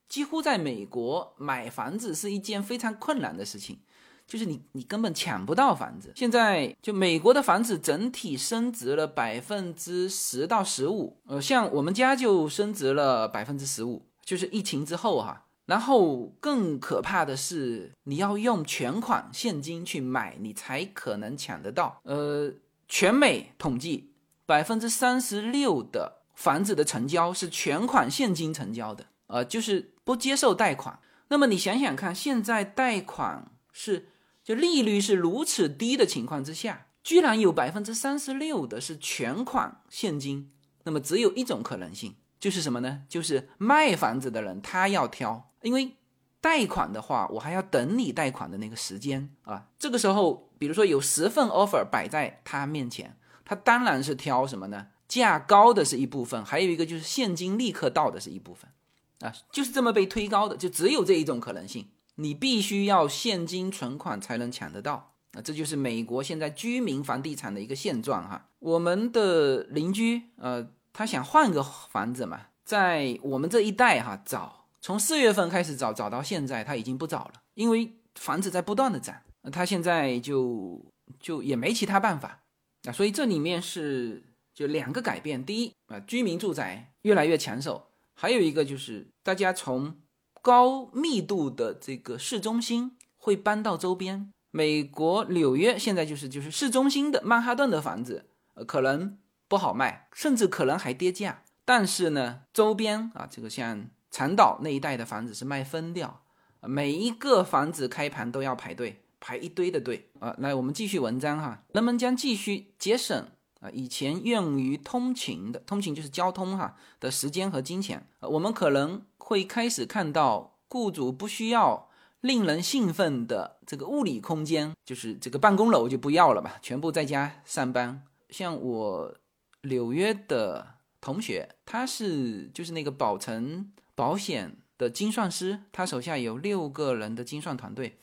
几乎在美国买房子是一件非常困难的事情，就是你你根本抢不到房子。现在就美国的房子整体升值了百分之十到十五，呃，像我们家就升值了百分之十五，就是疫情之后哈。然后更可怕的是，你要用全款现金去买，你才可能抢得到。呃，全美统计百分之三十六的。房子的成交是全款现金成交的，呃，就是不接受贷款。那么你想想看，现在贷款是就利率是如此低的情况之下，居然有百分之三十六的是全款现金。那么只有一种可能性，就是什么呢？就是卖房子的人他要挑，因为贷款的话，我还要等你贷款的那个时间啊。这个时候，比如说有十份 offer 摆在他面前，他当然是挑什么呢？价高的是一部分，还有一个就是现金立刻到的是一部分，啊，就是这么被推高的，就只有这一种可能性，你必须要现金存款才能抢得到，啊，这就是美国现在居民房地产的一个现状哈。我们的邻居，呃，他想换个房子嘛，在我们这一代哈找，从四月份开始找，找到现在他已经不找了，因为房子在不断的涨，他现在就就也没其他办法。啊，所以这里面是就两个改变：第一啊，居民住宅越来越抢手；还有一个就是大家从高密度的这个市中心会搬到周边。美国纽约现在就是就是市中心的曼哈顿的房子，呃，可能不好卖，甚至可能还跌价。但是呢，周边啊，这个像长岛那一带的房子是卖疯掉，每一个房子开盘都要排队，排一堆的队啊。来，我们继续文章哈，人们将继续节省啊以前用于通勤的通勤就是交通哈的时间和金钱。我们可能会开始看到雇主不需要。令人兴奋的这个物理空间，就是这个办公楼就不要了吧，全部在家上班。像我纽约的同学，他是就是那个宝城保险的精算师，他手下有六个人的精算团队，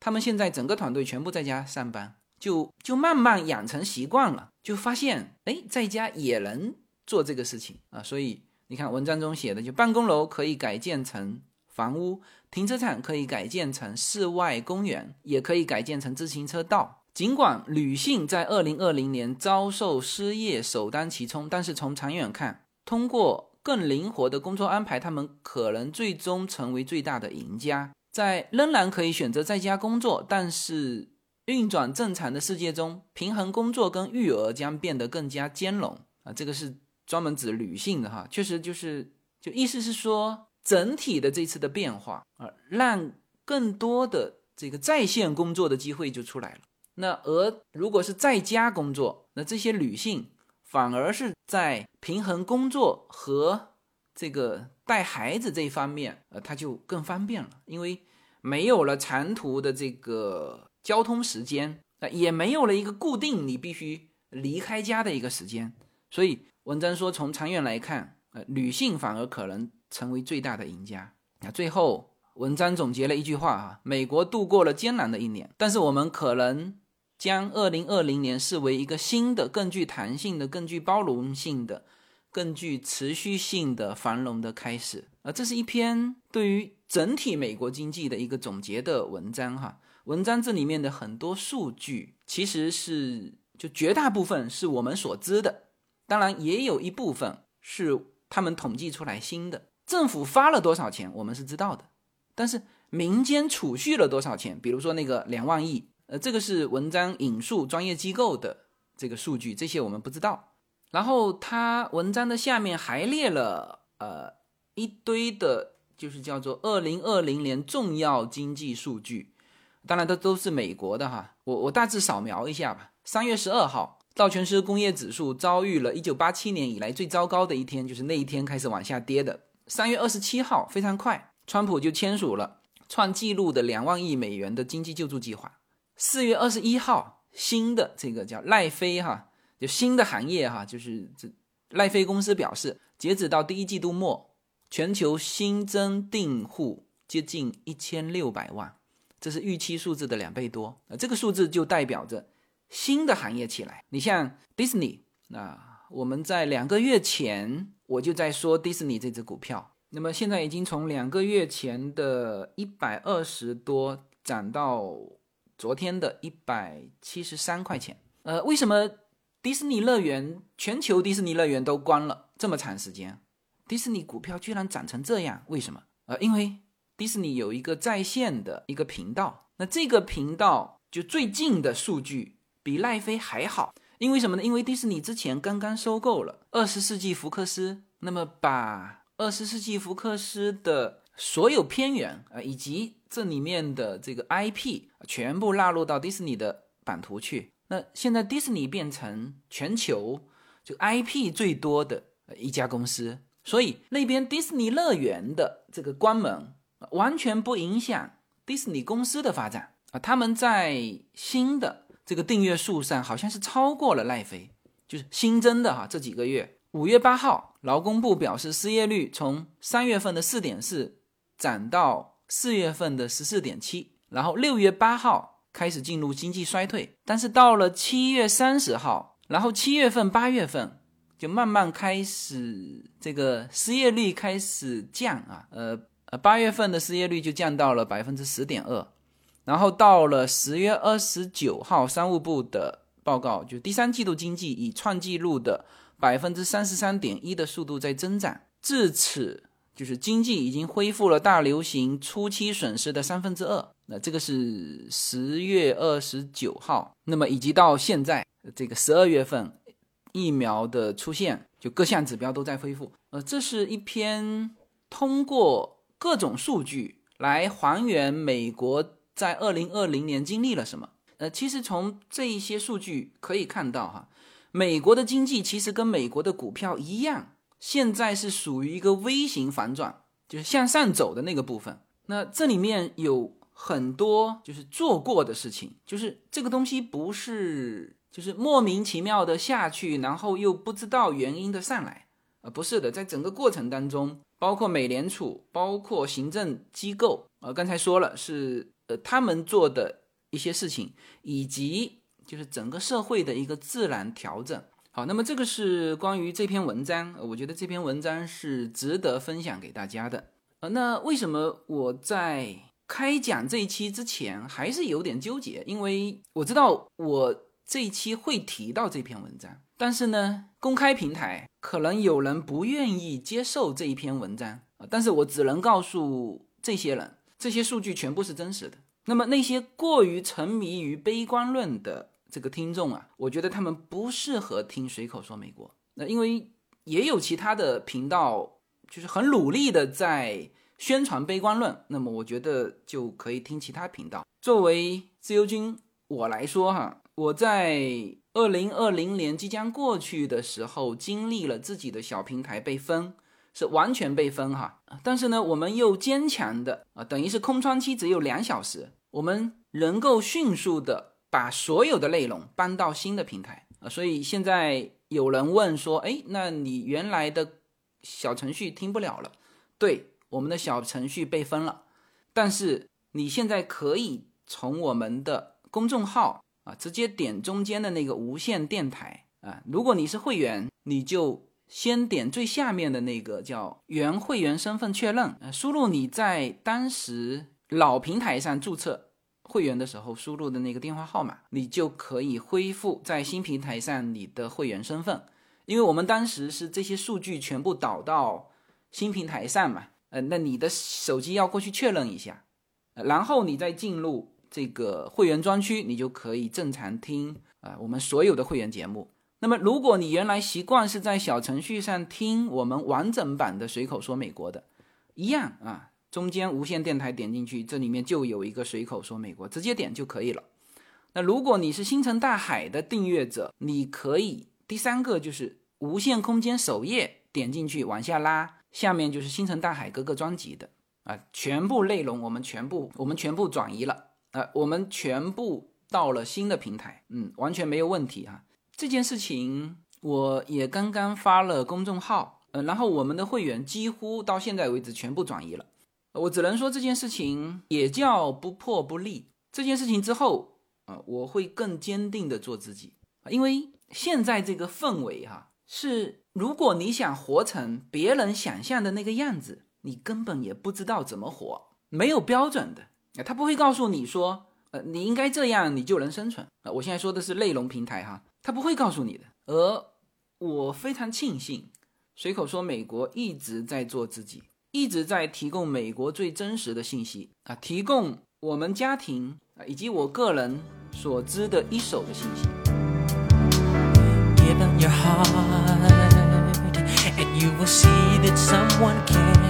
他们现在整个团队全部在家上班，就就慢慢养成习惯了，就发现哎，在家也能做这个事情啊。所以你看文章中写的，就办公楼可以改建成房屋。停车场可以改建成室外公园，也可以改建成自行车道。尽管女性在二零二零年遭受失业首当其冲，但是从长远看，通过更灵活的工作安排，她们可能最终成为最大的赢家。在仍然可以选择在家工作，但是运转正常的世界中，平衡工作跟育儿将变得更加兼容啊！这个是专门指女性的哈，确实就是就意思是说。整体的这次的变化啊，让更多的这个在线工作的机会就出来了。那而如果是在家工作，那这些女性反而是在平衡工作和这个带孩子这一方面，呃，她就更方便了，因为没有了长途的这个交通时间，啊，也没有了一个固定你必须离开家的一个时间。所以文章说，从长远来看，呃，女性反而可能。成为最大的赢家。那最后，文章总结了一句话啊：美国度过了艰难的一年，但是我们可能将二零二零年视为一个新的、更具弹性的、更具包容性的、更具持续性的繁荣的开始。啊，这是一篇对于整体美国经济的一个总结的文章哈。文章这里面的很多数据，其实是就绝大部分是我们所知的，当然也有一部分是他们统计出来新的。政府发了多少钱，我们是知道的，但是民间储蓄了多少钱？比如说那个两万亿，呃，这个是文章引述专业机构的这个数据，这些我们不知道。然后他文章的下面还列了呃一堆的，就是叫做二零二零年重要经济数据，当然都都是美国的哈。我我大致扫描一下吧。三月十二号，道琼斯工业指数遭遇了一九八七年以来最糟糕的一天，就是那一天开始往下跌的。三月二十七号，非常快，川普就签署了创纪录的两万亿美元的经济救助计划。四月二十一号，新的这个叫赖飞哈，就新的行业哈，就是这赖飞公司表示，截止到第一季度末，全球新增订户接近一千六百万，这是预期数字的两倍多。那，这个数字就代表着新的行业起来。你像 Disney，那我们在两个月前。我就在说迪士尼这只股票，那么现在已经从两个月前的一百二十多涨到昨天的一百七十三块钱。呃，为什么迪士尼乐园全球迪士尼乐园都关了这么长时间，迪士尼股票居然涨成这样？为什么？呃，因为迪士尼有一个在线的一个频道，那这个频道就最近的数据比奈飞还好。因为什么呢？因为迪士尼之前刚刚收购了二十世纪福克斯，那么把二十世纪福克斯的所有片源啊，以及这里面的这个 IP 全部纳入到迪士尼的版图去。那现在迪士尼变成全球就 IP 最多的一家公司，所以那边迪士尼乐园的这个关门完全不影响迪士尼公司的发展啊。他们在新的。这个订阅数上好像是超过了奈飞，就是新增的哈。这几个月，五月八号，劳工部表示失业率从三月份的四点四涨到四月份的十四点七，然后六月八号开始进入经济衰退，但是到了七月三十号，然后七月份、八月份就慢慢开始这个失业率开始降啊，呃呃，八月份的失业率就降到了百分之十点二。然后到了十月二十九号，商务部的报告就第三季度经济以创纪录的百分之三十三点一的速度在增长，至此就是经济已经恢复了大流行初期损失的三分之二。那这个是十月二十九号，那么以及到现在这个十二月份，疫苗的出现，就各项指标都在恢复。呃，这是一篇通过各种数据来还原美国在二零二零年经历了什么。呃，其实从这一些数据可以看到，哈，美国的经济其实跟美国的股票一样，现在是属于一个微型反转，就是向上走的那个部分。那这里面有。很多就是做过的事情，就是这个东西不是就是莫名其妙的下去，然后又不知道原因的上来，呃，不是的，在整个过程当中，包括美联储，包括行政机构，呃，刚才说了是呃他们做的一些事情，以及就是整个社会的一个自然调整。好，那么这个是关于这篇文章，我觉得这篇文章是值得分享给大家的。呃，那为什么我在？开讲这一期之前还是有点纠结，因为我知道我这一期会提到这篇文章，但是呢，公开平台可能有人不愿意接受这一篇文章啊。但是我只能告诉这些人，这些数据全部是真实的。那么那些过于沉迷于悲观论的这个听众啊，我觉得他们不适合听随口说美国。那因为也有其他的频道，就是很努力的在。宣传悲观论，那么我觉得就可以听其他频道。作为自由军我来说，哈，我在二零二零年即将过去的时候，经历了自己的小平台被封，是完全被封哈。但是呢，我们又坚强的啊，等于是空窗期只有两小时，我们能够迅速的把所有的内容搬到新的平台啊。所以现在有人问说，哎，那你原来的小程序听不了了？对。我们的小程序被封了，但是你现在可以从我们的公众号啊，直接点中间的那个无线电台啊。如果你是会员，你就先点最下面的那个叫原会员身份确认，输入你在当时老平台上注册会员的时候输入的那个电话号码，你就可以恢复在新平台上你的会员身份。因为我们当时是这些数据全部导到新平台上嘛。呃，那你的手机要过去确认一下，然后你再进入这个会员专区，你就可以正常听啊我们所有的会员节目。那么，如果你原来习惯是在小程序上听我们完整版的《随口说美国》的，一样啊，中间无线电台点进去，这里面就有一个《随口说美国》，直接点就可以了。那如果你是星辰大海的订阅者，你可以第三个就是无限空间首页点进去往下拉。下面就是星辰大海各个专辑的啊，全部内容我们全部我们全部转移了啊，我们全部到了新的平台，嗯，完全没有问题啊。这件事情我也刚刚发了公众号，呃，然后我们的会员几乎到现在为止全部转移了。我只能说这件事情也叫不破不立。这件事情之后啊，我会更坚定的做自己因为现在这个氛围哈是。如果你想活成别人想象的那个样子，你根本也不知道怎么活，没有标准的。他不会告诉你说，呃，你应该这样，你就能生存。啊，我现在说的是内容平台哈，他不会告诉你的。而我非常庆幸，随口说美国一直在做自己，一直在提供美国最真实的信息啊，提供我们家庭啊以及我个人所知的一手的信息。you will see that someone can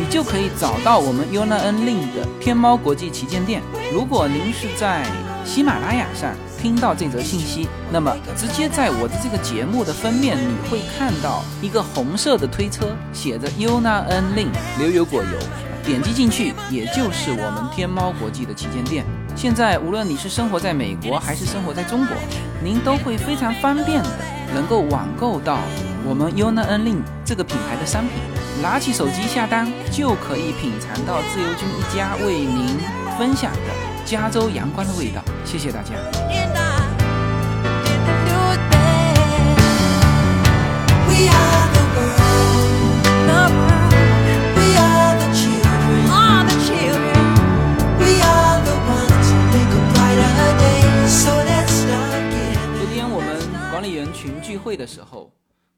你就可以找到我们 Yunalin 的天猫国际旗舰店。如果您是在喜马拉雅上听到这则信息，那么直接在我的这个节目的封面，你会看到一个红色的推车，写着 Yuna N Lin 牛油果油，点击进去，也就是我们天猫国际的旗舰店。现在无论你是生活在美国还是生活在中国，您都会非常方便的能够网购到我们 Yuna N Lin 这个品牌的商品，拿起手机下单就可以品尝到自由军一家为您分享的加州阳光的味道。谢谢大家。昨天我们管理员群聚会的时候，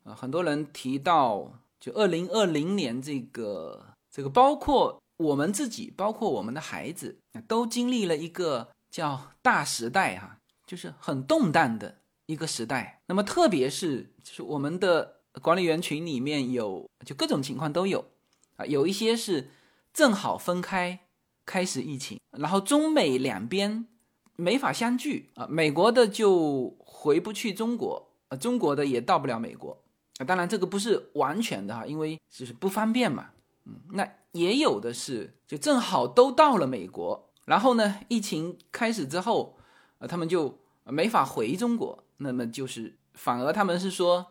啊，很多人提到，就二零二零年这个这个，包括我们自己，包括我们的孩子，都经历了一个叫大时代哈，就是很动荡的一个时代。那么特别是就是我们的管理员群里面有就各种情况都有啊，有一些是正好分开开始疫情，然后中美两边。没法相聚啊，美国的就回不去中国，啊，中国的也到不了美国啊。当然这个不是完全的哈，因为就是不方便嘛。嗯，那也有的是，就正好都到了美国，然后呢，疫情开始之后，啊，他们就没法回中国，那么就是反而他们是说，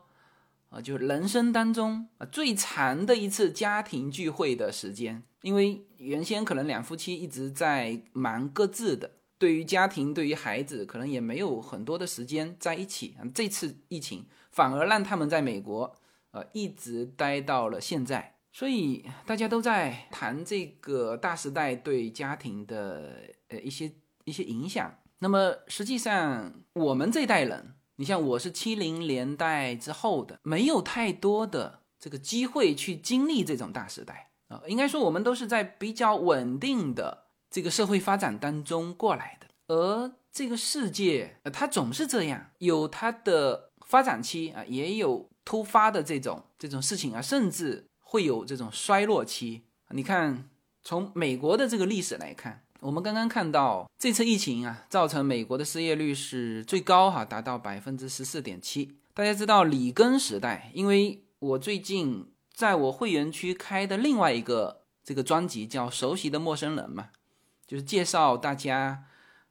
啊，就是人生当中啊最长的一次家庭聚会的时间，因为原先可能两夫妻一直在忙各自的。对于家庭，对于孩子，可能也没有很多的时间在一起。这次疫情反而让他们在美国，呃，一直待到了现在。所以大家都在谈这个大时代对家庭的呃一些一些影响。那么实际上，我们这代人，你像我是七零年代之后的，没有太多的这个机会去经历这种大时代啊。应该说，我们都是在比较稳定的。这个社会发展当中过来的，而这个世界，呃，它总是这样，有它的发展期啊，也有突发的这种这种事情啊，甚至会有这种衰落期。你看，从美国的这个历史来看，我们刚刚看到这次疫情啊，造成美国的失业率是最高哈，达到百分之十四点七。大家知道里根时代，因为我最近在我会员区开的另外一个这个专辑叫《熟悉的陌生人》嘛。就是介绍大家，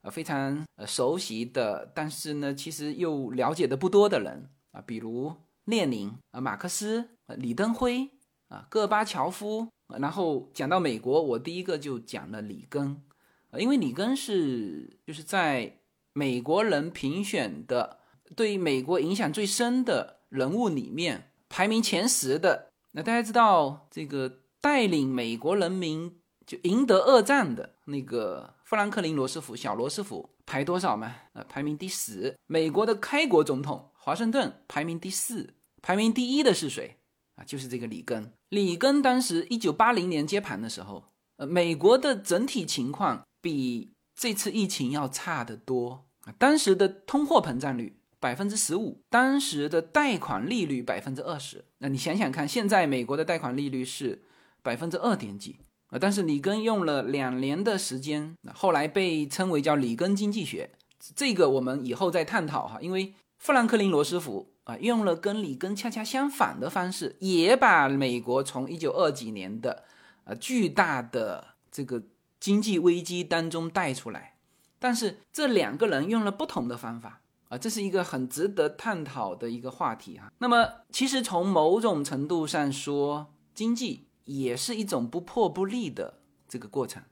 呃，非常呃熟悉的，但是呢，其实又了解的不多的人啊，比如列宁啊、马克思、李登辉啊、戈巴乔夫。然后讲到美国，我第一个就讲了里根，啊，因为里根是就是在美国人评选的对美国影响最深的人物里面排名前十的。那大家知道这个带领美国人民。就赢得二战的那个富兰克林·罗斯福，小罗斯福排多少嘛？呃，排名第十。美国的开国总统华盛顿排名第四，排名第一的是谁啊？就是这个里根。里根当时一九八零年接盘的时候，呃，美国的整体情况比这次疫情要差得多。当时的通货膨胀率百分之十五，当时的贷款利率百分之二十。那你想想看，现在美国的贷款利率是百分之二点几。啊，但是里根用了两年的时间，后来被称为叫里根经济学，这个我们以后再探讨哈。因为富兰克林罗斯福啊，用了跟里根恰恰相反的方式，也把美国从一九二几年的呃巨大的这个经济危机当中带出来。但是这两个人用了不同的方法啊，这是一个很值得探讨的一个话题哈。那么其实从某种程度上说，经济。也是一种不破不立的这个过程。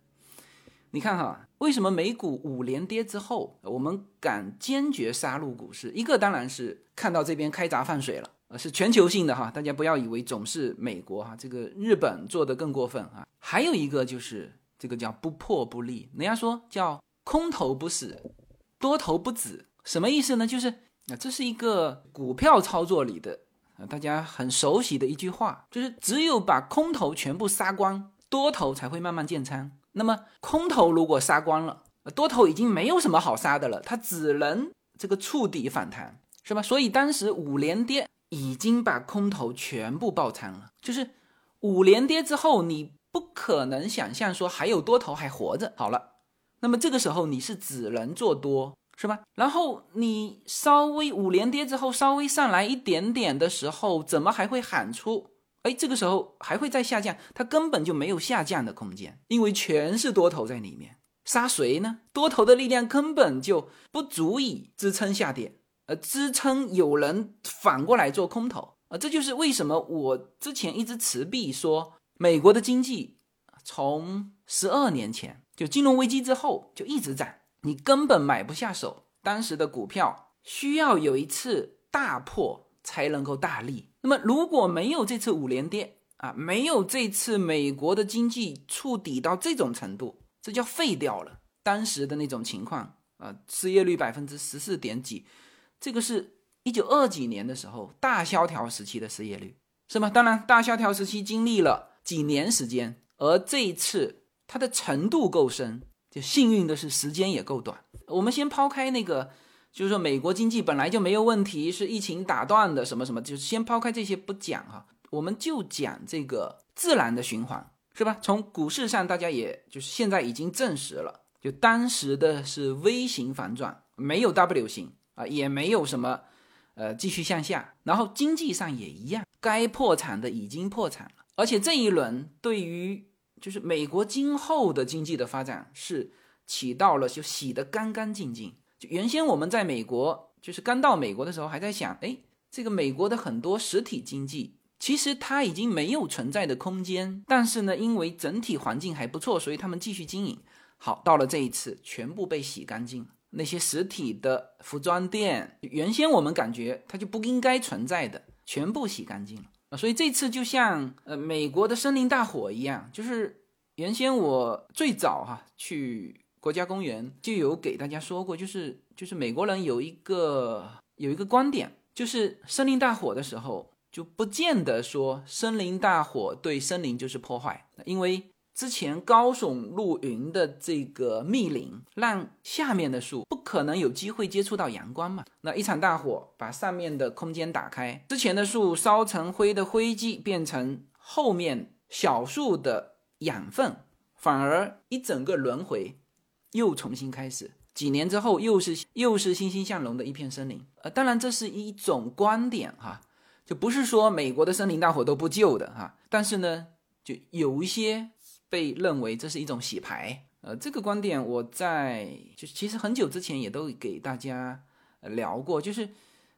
你看哈，为什么美股五连跌之后，我们敢坚决杀入股市？一个当然是看到这边开闸放水了，呃，是全球性的哈，大家不要以为总是美国哈，这个日本做的更过分啊。还有一个就是这个叫不破不立，人家说叫空头不死，多头不止，什么意思呢？就是啊，这是一个股票操作里的。啊，大家很熟悉的一句话，就是只有把空头全部杀光，多头才会慢慢建仓。那么空头如果杀光了，多头已经没有什么好杀的了，它只能这个触底反弹，是吧？所以当时五连跌已经把空头全部爆仓了，就是五连跌之后，你不可能想象说还有多头还活着。好了，那么这个时候你是只能做多，是吧？然后你稍微五连跌之后稍微上来一点点的时候，怎么还会喊出？哎，这个时候还会再下降？它根本就没有下降的空间，因为全是多头在里面。杀谁呢？多头的力量根本就不足以支撑下跌，呃，支撑有人反过来做空头啊！这就是为什么我之前一直持币说，美国的经济从十二年前就金融危机之后就一直涨，你根本买不下手。当时的股票需要有一次大破才能够大利。那么如果没有这次五连跌啊，没有这次美国的经济触底到这种程度。这叫废掉了当时的那种情况啊，失业率百分之十四点几，这个是一九二几年的时候大萧条时期的失业率，是吗？当然，大萧条时期经历了几年时间，而这一次它的程度够深，就幸运的是时间也够短。我们先抛开那个，就是说美国经济本来就没有问题，是疫情打断的什么什么，就是先抛开这些不讲哈，我们就讲这个自然的循环。是吧？从股市上，大家也就是现在已经证实了，就当时的是 V 型反转，没有 W 型啊，也没有什么呃继续向下。然后经济上也一样，该破产的已经破产了，而且这一轮对于就是美国今后的经济的发展是起到了就洗得干干净净。就原先我们在美国就是刚到美国的时候还在想，哎，这个美国的很多实体经济。其实它已经没有存在的空间，但是呢，因为整体环境还不错，所以他们继续经营。好，到了这一次，全部被洗干净。那些实体的服装店，原先我们感觉它就不应该存在的，全部洗干净了啊。所以这次就像呃美国的森林大火一样，就是原先我最早哈去国家公园就有给大家说过，就是就是美国人有一个有一个观点，就是森林大火的时候。就不见得说森林大火对森林就是破坏，因为之前高耸入云的这个密林，让下面的树不可能有机会接触到阳光嘛。那一场大火把上面的空间打开，之前的树烧成灰的灰烬变成后面小树的养分，反而一整个轮回又重新开始，几年之后又是又是欣欣向荣的一片森林。呃，当然这是一种观点哈。就不是说美国的森林大火都不救的哈，但是呢，就有一些被认为这是一种洗牌，呃，这个观点我在就是其实很久之前也都给大家聊过，就是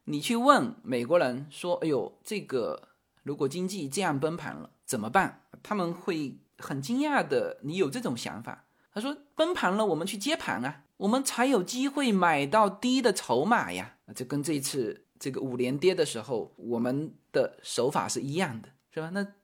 你去问美国人说，哎呦，这个如果经济这样崩盘了怎么办？他们会很惊讶的，你有这种想法？他说崩盘了，我们去接盘啊，我们才有机会买到低的筹码呀，这跟这次。这个五连跌的时候，我们的手法是一样的，是吧？那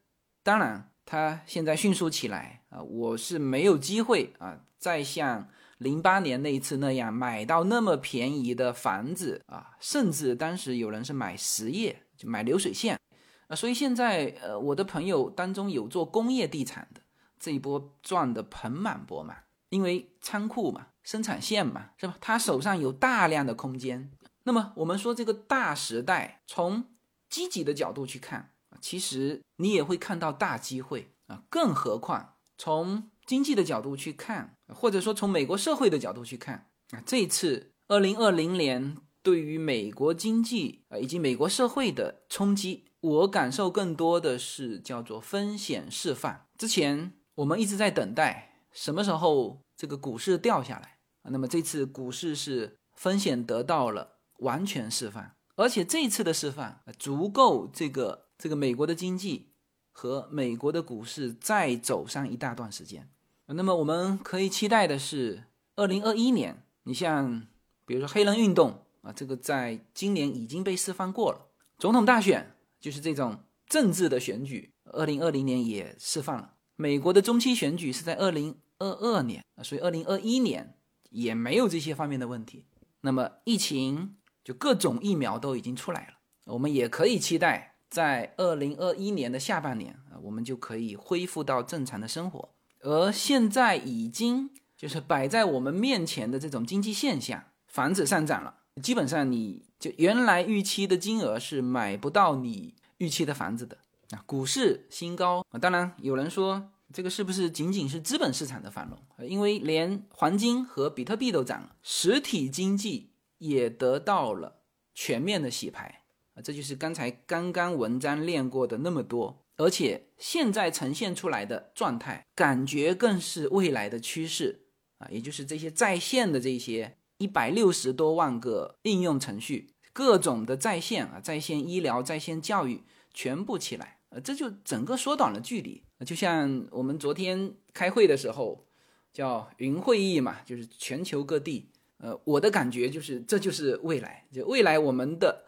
当然，它现在迅速起来啊，我是没有机会啊，再像零八年那一次那样买到那么便宜的房子啊，甚至当时有人是买实业，就买流水线啊。所以现在，呃，我的朋友当中有做工业地产的，这一波赚的盆满钵满，因为仓库嘛，生产线嘛，是吧？他手上有大量的空间。那么我们说这个大时代，从积极的角度去看，其实你也会看到大机会啊。更何况从经济的角度去看，或者说从美国社会的角度去看啊，这次二零二零年对于美国经济啊以及美国社会的冲击，我感受更多的是叫做风险释放。之前我们一直在等待什么时候这个股市掉下来啊，那么这次股市是风险得到了。完全释放，而且这次的释放足够这个这个美国的经济和美国的股市再走上一大段时间。那么我们可以期待的是，二零二一年，你像比如说黑人运动啊，这个在今年已经被释放过了。总统大选就是这种政治的选举，二零二零年也释放了。美国的中期选举是在二零二二年啊，所以二零二一年也没有这些方面的问题。那么疫情。就各种疫苗都已经出来了，我们也可以期待在二零二一年的下半年啊，我们就可以恢复到正常的生活。而现在已经就是摆在我们面前的这种经济现象，房子上涨了，基本上你就原来预期的金额是买不到你预期的房子的啊。股市新高啊，当然有人说这个是不是仅仅是资本市场的繁荣？因为连黄金和比特币都涨了，实体经济也得到了全面的洗牌啊！这就是刚才刚刚文章练过的那么多，而且现在呈现出来的状态，感觉更是未来的趋势啊！也就是这些在线的这些一百六十多万个应用程序，各种的在线啊，在线医疗、在线教育全部起来。呃，这就整个缩短了距离，就像我们昨天开会的时候，叫云会议嘛，就是全球各地。呃，我的感觉就是，这就是未来，就未来我们的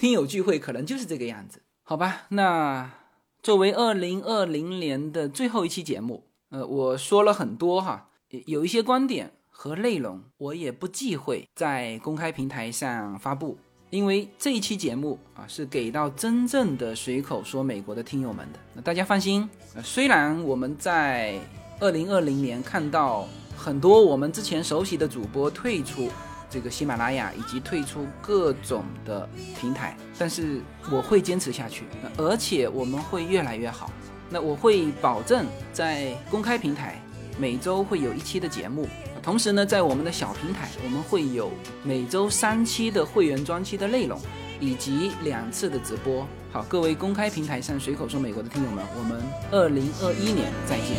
听友聚会可能就是这个样子，好吧？那作为二零二零年的最后一期节目，呃，我说了很多哈，有一些观点和内容，我也不忌讳在公开平台上发布。因为这一期节目啊，是给到真正的随口说美国的听友们的。那大家放心，虽然我们在二零二零年看到很多我们之前熟悉的主播退出这个喜马拉雅，以及退出各种的平台，但是我会坚持下去，而且我们会越来越好。那我会保证在公开平台每周会有一期的节目。同时呢，在我们的小平台，我们会有每周三期的会员专区的内容，以及两次的直播。好，各位公开平台上随口说美国的听友们，我们二零二一年再见。